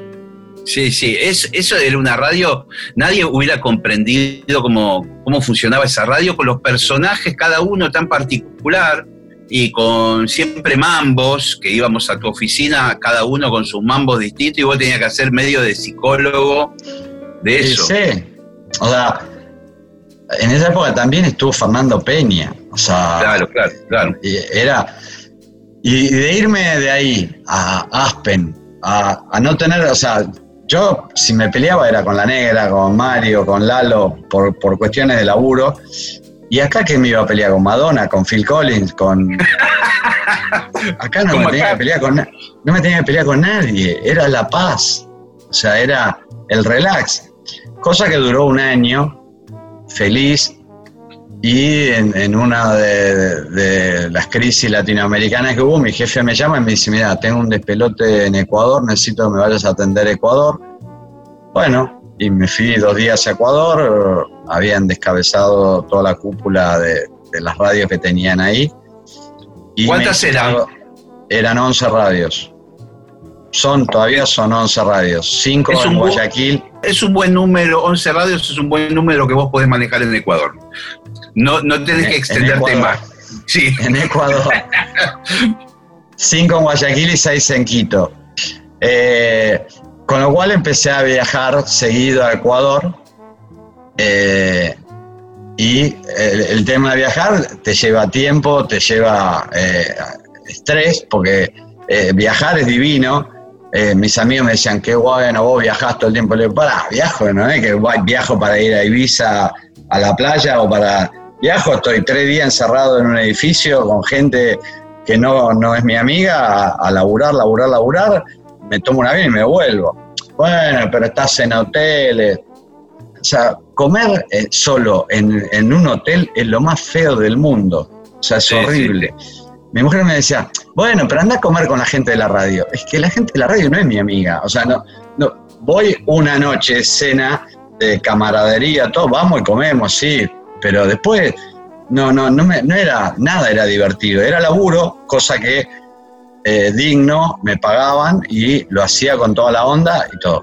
Sí, sí, es, eso era una radio, nadie hubiera comprendido cómo, cómo funcionaba esa radio con los personajes, cada uno tan particular y con siempre mambos, que íbamos a tu oficina, cada uno con sus mambos distintos y vos tenías que hacer medio de psicólogo de eso. Sí, o sea, en esa época también estuvo Fernando Peña, o sea, claro, claro, claro. Y era, y de irme de ahí a Aspen, a, a no tener, o sea, yo, si me peleaba, era con la negra, con Mario, con Lalo, por, cuestiones de laburo. Y acá que me iba a pelear con Madonna, con Phil Collins, con. Acá no me, tenía que pelear con, no me tenía que pelear con nadie. Era la paz. O sea, era el relax. Cosa que duró un año, feliz. Y en, una de, de, las crisis latinoamericanas que hubo, mi jefe me llama y me dice, mira, tengo un despelote en Ecuador, necesito que me vayas a atender Ecuador. Bueno, y me fui dos días a Ecuador, habían descabezado toda la cúpula de, las radios que tenían ahí. ¿Cuántas eran? Eran 11 radios. Son, todavía son 11 radios, 5 en Guayaquil. Es un buen número, 11 radios es un buen número que vos podés manejar en Ecuador. No, no tenés que extenderte más. Sí. En Ecuador. 5 en Guayaquil y 6 en Quito. Eh, con lo cual empecé a viajar seguido a Ecuador. Eh, y el, tema de viajar te lleva tiempo, te lleva eh, estrés, porque viajar es divino. mis amigos me decían, qué bueno, vos viajás todo el tiempo. Le digo, pará, viajo, no que viajo para ir a Ibiza a la playa o para... Viajo, estoy tres días encerrado en un edificio con gente que no, no es mi amiga, a, a laburar, laburar, laburar me tomo un avión y me vuelvo. Bueno, pero estás en hoteles. O sea, comer eh, solo en, un hotel es lo más feo del mundo. O sea, es horrible. Mi mujer me decía, bueno, pero anda a comer con la gente de la radio. Es que la gente de la radio no es mi amiga. O sea, no, no voy una noche, cena de camaradería, todo, vamos y comemos, sí, pero después no, no, no, me, no era, nada era divertido, era laburo, cosa que eh, digno, me pagaban y lo hacía con toda la onda y todo.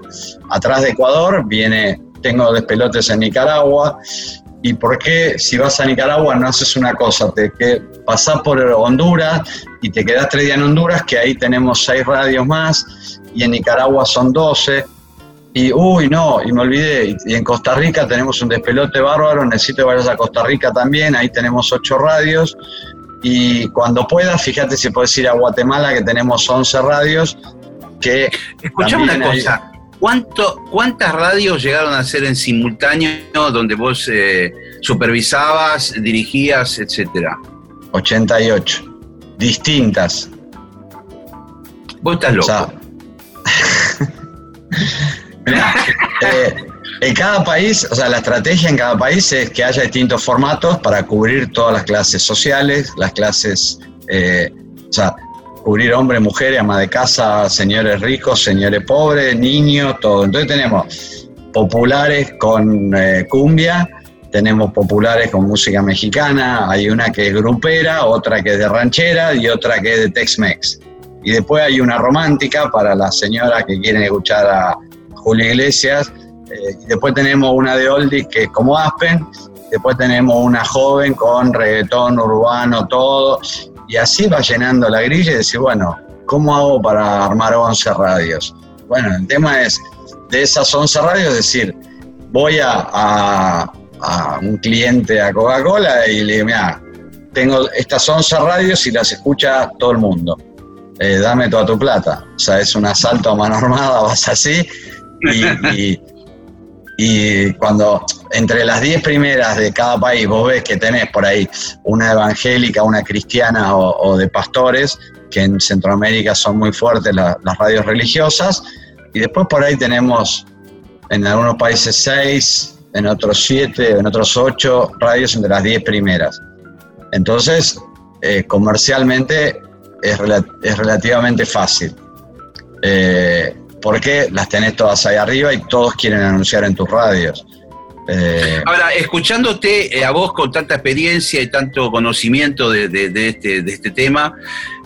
Atrás de Ecuador viene, tengo despelotes en Nicaragua. ¿Y por qué si vas a Nicaragua no haces una cosa? Te que pasás por Honduras y te quedas tres días en Honduras, que ahí tenemos seis radios más, y en Nicaragua son doce. Y, uy, no, y me olvidé. Y, en Costa Rica tenemos un despelote bárbaro, necesito que vayas a Costa Rica también, ahí tenemos ocho radios. Y cuando puedas, fíjate si puedes ir a Guatemala, que tenemos 11 radios. Que Escuchame una cosa, ¿Cuánto, ¿cuántas radios llegaron a ser en simultáneo donde vos eh, supervisabas, dirigías, etcétera? 88, distintas. Vos estás loco. eh, en cada país, o sea, la estrategia en cada país es que haya distintos formatos para cubrir todas las clases sociales, las clases, eh, o sea, cubrir hombres, mujeres, ama de casa, señores ricos, señores pobres, niños, todo. Entonces tenemos populares con eh, cumbia, tenemos populares con música mexicana, hay una que es grupera, otra que es de ranchera y otra que es de Tex-Mex. Y después hay una romántica para las señoras que quieren escuchar a Julio Iglesias eh, después tenemos una de oldies que es como Aspen, después tenemos una joven con reggaetón urbano, todo, y así va llenando la grilla y decir, bueno, ¿cómo hago para armar 11 radios? Bueno, el tema es, de esas 11 radios, decir, voy a, un cliente a Coca-Cola y le digo, mira, tengo estas 11 radios y las escucha todo el mundo. Eh, dame toda tu plata. O sea, es un asalto a mano armada, vas así y cuando entre las 10 primeras de cada país vos ves que tenés por ahí una evangélica, una cristiana o, de pastores, que en Centroamérica son muy fuertes las radios religiosas, y después por ahí tenemos en algunos países 6, en otros 7, en otros 8 radios entre las 10 primeras. Entonces, eh, comercialmente es, es, relativamente fácil. Eh, porque las tenés todas ahí arriba y todos quieren anunciar en tus radios. Eh, Ahora, escuchándote eh, a vos con tanta experiencia y tanto conocimiento de, este, este, tema,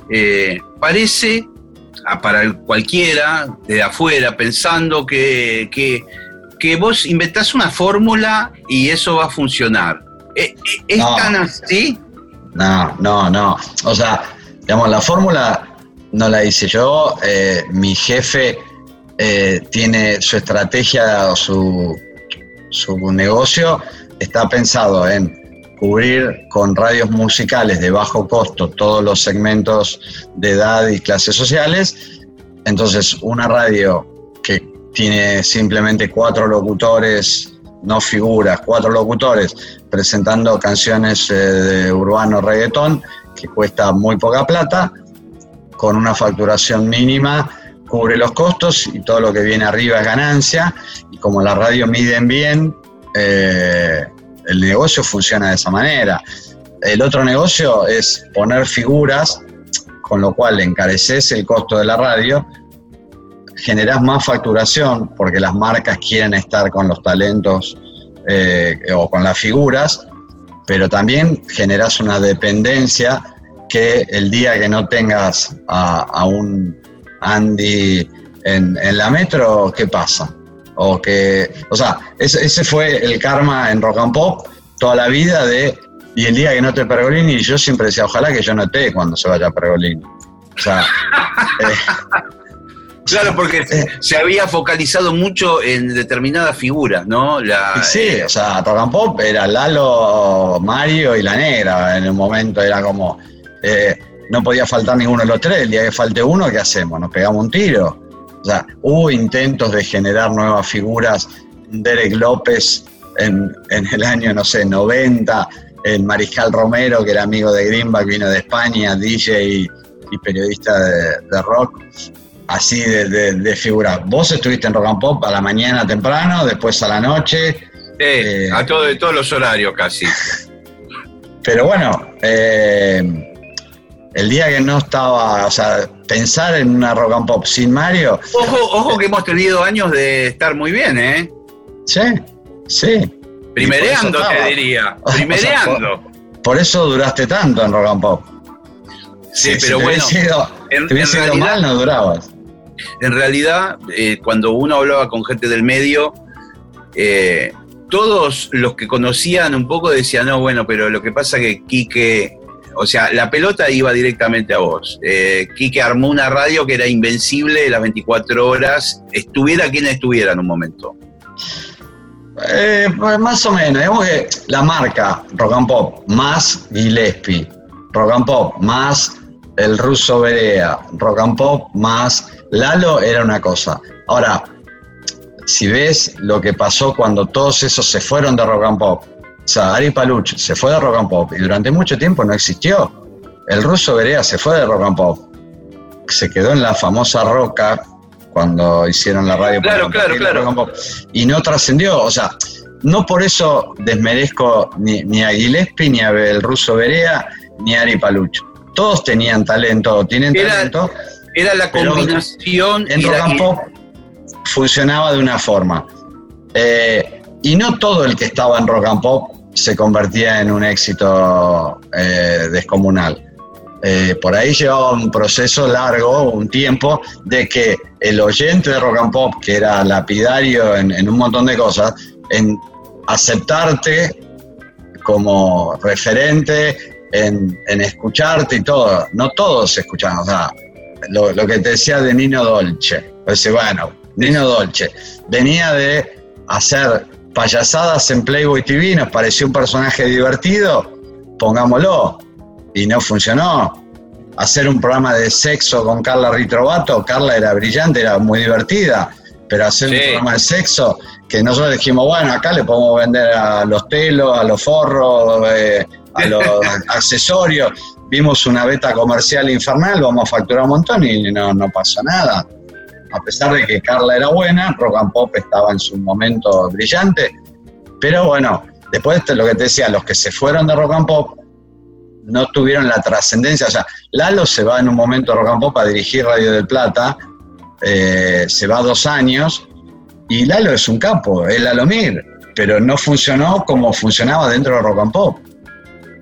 eh, parece para cualquiera de afuera pensando que, que, vos inventás una fórmula y eso va a funcionar. ¿Es tan así? No, no, no. O sea, digamos, la fórmula no la hice yo. mi jefe eh, tiene su estrategia o su, negocio, está pensado en cubrir con radios musicales de bajo costo todos los segmentos de edad y clases sociales. Entonces, una radio que tiene simplemente cuatro locutores, no figuras, cuatro locutores presentando canciones eh, de urbano reggaetón, que cuesta muy poca plata, con una facturación mínima cubre los costos y todo lo que viene arriba es ganancia. Y como la radio miden bien, eh, el negocio funciona de esa manera. El otro negocio es poner figuras, con lo cual encareces el costo de la radio. generás más facturación porque las marcas quieren estar con los talentos eh, o con las figuras, pero también generás una dependencia que el día que no tengas a, un Andy en, la metro, ¿qué pasa? O que, o sea, ese, fue el karma en rock and pop toda la vida de, y el día que no esté Pergolini, yo siempre decía, ojalá que yo no esté cuando se vaya Pergolini. O sea, eh, Claro, porque se había focalizado mucho en determinadas figuras, ¿no? La, sí, eh, o sea, Rock Pop era Lalo, Mario y la negra. En el momento era como, eh, no podía faltar ninguno de los tres. El día que falte uno, ¿qué hacemos? ¿Nos pegamos un tiro? O sea, hubo intentos de generar nuevas figuras. Derek López en, el año, no sé, 90, el Mariscal Romero, que era amigo de Greenback, vino de España, DJ y, periodista de rock así de, de, figura. Vos estuviste en Rock and Pop a la mañana temprano, después a la noche. Eh, a todo, de todos los horarios casi. Pero bueno, eh, el día que no estaba, o sea, pensar en una Rock and Pop sin Mario. Ojo, ojo que hemos tenido años de estar muy bien, ¿eh? Sí, sí. Primereando, te diría. Primereando. por, eso duraste tanto en Rock and Pop. Sí, pero bueno. en, realidad, mal, no durabas. En realidad, eh, cuando uno hablaba con gente del medio, eh, todos los que conocían un poco decían, no, bueno, pero lo que pasa que Quique, o sea, la pelota iba directamente a vos. Eh, armó una radio que era invencible las 24 horas, estuviera quien estuviera en un momento. Pues más o menos, digamos que la marca Rock and Pop más Gillespie, Rock and Pop más el ruso Berea, rock and pop más Lalo era una cosa. Ahora, si ves lo que pasó cuando todos esos se fueron de rock and pop, o sea, Ari Paluch se fue de rock and pop y durante mucho tiempo no existió. El ruso Berea se fue de rock and pop, se quedó en la famosa roca cuando hicieron la radio. Claro, claro, claro. y no trascendió, o sea, no por eso desmerezco ni, ni a Gillespie, ni a el ruso Berea, ni a Ari Paluch todos tenían talento, tienen talento. Era la combinación. En rock and pop funcionaba de una forma. Eh, y no todo el que estaba en rock and pop se convertía en un éxito eh, descomunal. Eh, por ahí llevaba un proceso largo, un tiempo, de que el oyente de rock and pop, que era lapidario en, en un montón de cosas, en aceptarte como referente, en, escucharte y todo. No todos escuchaban, o sea, lo, que te decía de Nino Dolce. Pues bueno, Nino Dolce venía de hacer payasadas en Playboy TV, nos pareció un personaje divertido, pongámoslo, y no funcionó. Hacer un programa de sexo con Carla Ritrovato, Carla era brillante, era muy divertida, pero hacer un programa de sexo que nosotros dijimos, bueno, acá le podemos vender a los telos, a los forros, eh, a los accesorios. Vimos una beta comercial infernal, vamos a facturar un montón y no, no pasó nada. A pesar de que Carla era buena, Rock and Pop estaba en su momento brillante. Pero bueno, después de lo que te decía, los que se fueron de Rock and Pop no tuvieron la trascendencia. O sea, Lalo se va en un momento a Rock and Pop a dirigir Radio del Plata, eh, se va dos años, y Lalo es un capo, es Mir, pero no funcionó como funcionaba dentro de Rock and Pop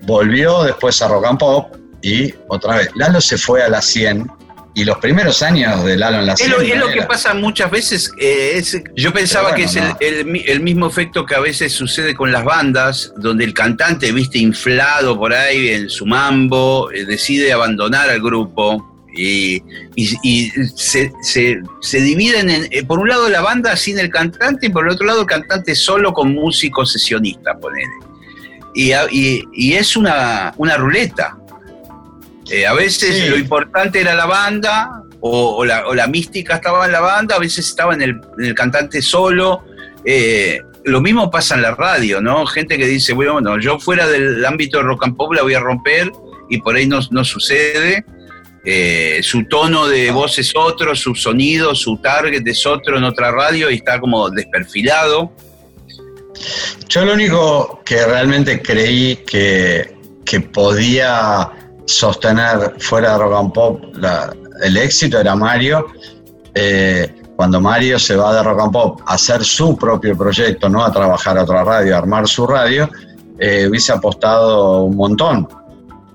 volvió después a Rock and Pop y otra vez, Lalo se fue a la 100 y los primeros años de Lalo en la 100... Es lo, que pasa muchas veces, eh, yo pensaba que es el, mismo efecto que a veces sucede con las bandas, donde el cantante, viste, inflado por ahí en su mambo, eh, decide abandonar al grupo. Y, se, dividen en, eh, por un lado la banda sin el cantante y por el otro lado el cantante solo con músico sesionista, ponele y, es una, ruleta. Eh, a veces lo importante era la banda o, la, mística estaba en la banda, a veces estaba en el, cantante solo. Eh, lo mismo pasa en la radio, ¿no? Gente que dice, bueno, yo fuera del ámbito de rock and pop la voy a romper y por ahí no, sucede. Eh, su tono de voz es otro, su sonido, su target es otro en otra radio y está como desperfilado. Yo lo único que realmente creí que, podía sostener fuera de rock and pop el éxito era Mario. Eh, cuando Mario se va de Rock and Pop a hacer su propio proyecto, no a trabajar a otra radio, a armar su radio, eh, hubiese apostado un montón.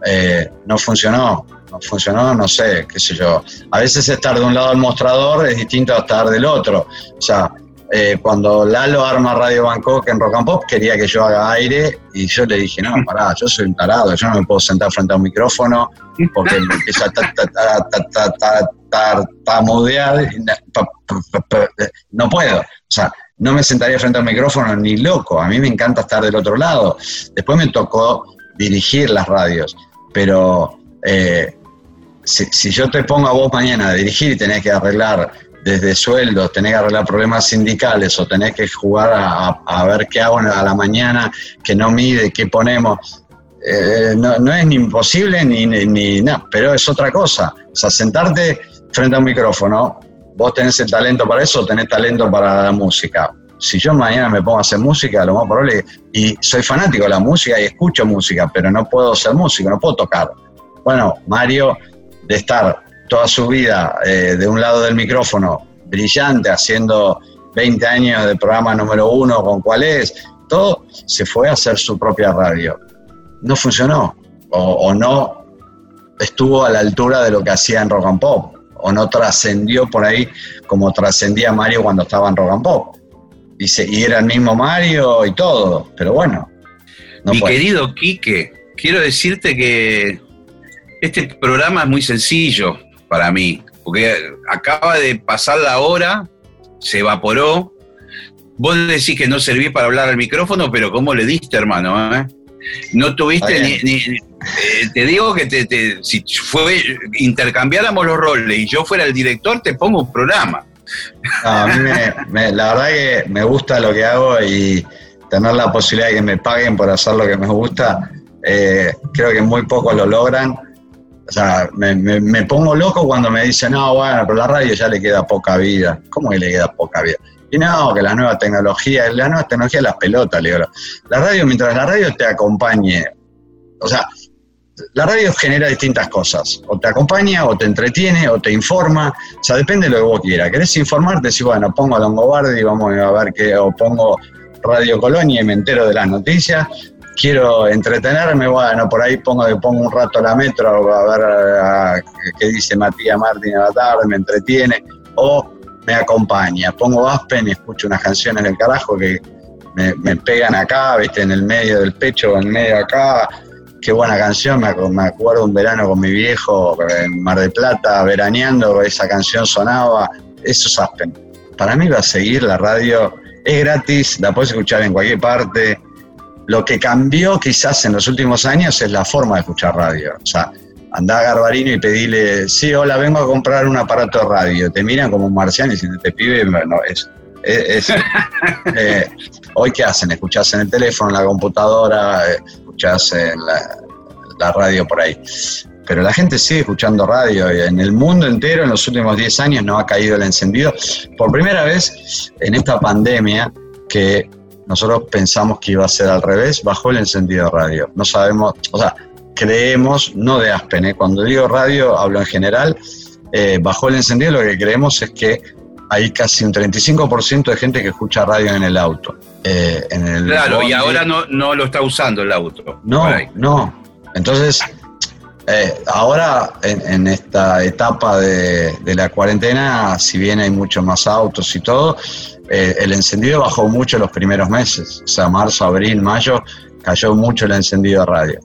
Eh, no funcionó, no funcionó, no sé, qué sé yo. A veces estar de un lado del mostrador es distinto a estar del otro. O sea, eh, cuando Lalo arma Radio Bangkok en Rock and Pop, quería que yo haga aire y yo le dije, no, pará, yo soy un tarado, yo no me puedo sentar frente a un micrófono porque me empieza a tartamudear, no puedo. O sea, no me sentaría frente al micrófono ni loco, a mí me encanta estar del otro lado. Después me tocó dirigir las radios, pero eh, si, yo te pongo a vos mañana a dirigir y tenés que arreglar desde sueldos, tenés que arreglar problemas sindicales o tenés que jugar a, ver qué hago a la mañana, que no mide, qué ponemos, eh, no, es ni imposible ni, ni, nada, pero es otra cosa. O sea, sentarte frente a un micrófono, vos tenés el talento para eso, tenés talento para la música. Si yo mañana me pongo a hacer música, lo más probable, y soy fanático de la música y escucho música, pero no puedo ser músico, no puedo tocar. Bueno, Mario, de estar toda su vida eh, de un lado del micrófono, brillante, haciendo 20 años de programa número uno con cuál es, todo, se fue a hacer su propia radio. No funcionó, o, o no estuvo a la altura de lo que hacía en rock and pop o no trascendió por ahí como trascendía Mario cuando estaba en Rock and Pop. Y, era el mismo Mario y todo, pero bueno. Mi querido Quique, quiero decirte que este programa es muy sencillo para mí, porque acaba de pasar la hora, se evaporó. Vos decís que no serví para hablar al micrófono, pero ¿cómo le diste, hermano? Eh? No tuviste ni, eh, te digo que te, si fue, intercambiáramos los roles y yo fuera el director, te pongo un programa. a mí me, la verdad que me gusta lo que hago y tener la posibilidad de que me paguen por hacer lo que me gusta, eh, creo que muy pocos lo logran. O sea, me, pongo loco cuando me dicen, no, bueno, pero la radio ya le queda poca vida. ¿Cómo que le queda poca vida? Y no, que la nueva tecnología, la nueva tecnología es las pelotas, le digo. La radio, mientras la radio te acompañe, o sea, la radio genera distintas cosas. O te acompaña, o te entretiene, o te informa. O sea, depende de lo que vos quieras. ¿Querés informarte? Si, bueno, pongo a Longobardi y vamos a ver qué, o pongo Radio Colonia y me entero de las noticias. Quiero entretenerme, bueno, por ahí pongo, pongo un rato a la metro a ver qué dice Matías Martín a la tarde, me entretiene. O me acompaña. Pongo Aspen y escucho unas canciones del carajo que me, pegan acá, viste, en el medio del pecho, en medio acá. Qué buena canción, me, acuerdo un verano con mi viejo en Mar de Plata, veraneando, esa canción sonaba. Eso es Aspen. Para mí va a seguir la radio, es gratis, la puedes escuchar en cualquier parte. Lo que cambió quizás en los últimos años es la forma de escuchar radio. O sea, andá a Garbarino y pedile, sí, hola, vengo a comprar un aparato de radio. Te miran como un marciano y si te pide, no, es, es, eh, hoy qué hacen, escuchás en el teléfono, en la computadora, escuchás en la, radio por ahí. Pero la gente sigue escuchando radio y en el mundo entero en los últimos 10 años no ha caído el encendido. Por primera vez en esta pandemia que nosotros pensamos que iba a ser al revés, bajó el encendido de radio. No sabemos, o sea, creemos, no de Aspen, ¿eh? cuando digo radio hablo en general, eh, bajo el encendido lo que creemos es que hay casi un 35% de gente que escucha radio en el auto. Eh, claro, y ahora no, no lo está usando el auto. No, no. Entonces, ahora en, esta etapa de, de, la cuarentena, si bien hay muchos más autos y todo, el encendido bajó mucho los primeros meses. O sea, marzo, abril, mayo, cayó mucho el encendido de radio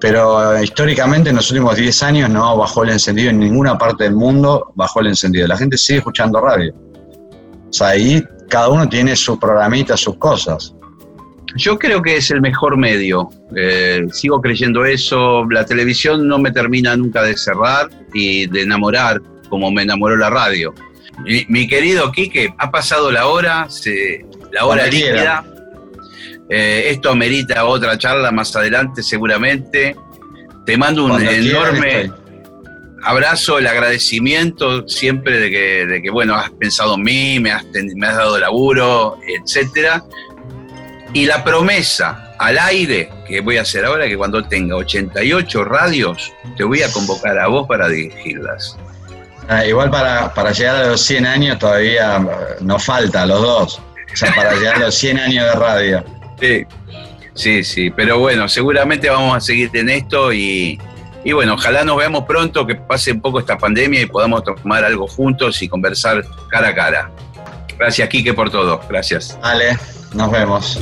pero eh, históricamente en los últimos 10 años no bajó el encendido en ninguna parte del mundo, bajó el encendido. La gente sigue escuchando radio. O sea, ahí cada uno tiene su programita, sus cosas. Yo creo que es el mejor medio. Eh, sigo creyendo eso. La televisión no me termina nunca de cerrar y de enamorar como me enamoró la radio. Mi, querido Quique, ha pasado la hora, la hora líquida. Eh, esto amerita otra charla más adelante seguramente. Te mando un enorme abrazo, el agradecimiento siempre de que, de que, bueno, has pensado en mí, me has, me has dado laburo, etcétera. Y la promesa al aire que voy a hacer ahora, que cuando tenga 88 radios, te voy a convocar a vos para dirigirlas. Ah, igual para, para llegar a los 100 años todavía nos falta, los dos. O sea, para llegar a los 100 años de radio. Sí, sí, sí. Pero bueno, seguramente vamos a seguir en esto y, y bueno, ojalá nos veamos pronto, que pase un poco esta pandemia y podamos tomar algo juntos y conversar cara a cara. Gracias, Quique, por todo. Gracias. Vale, nos vemos.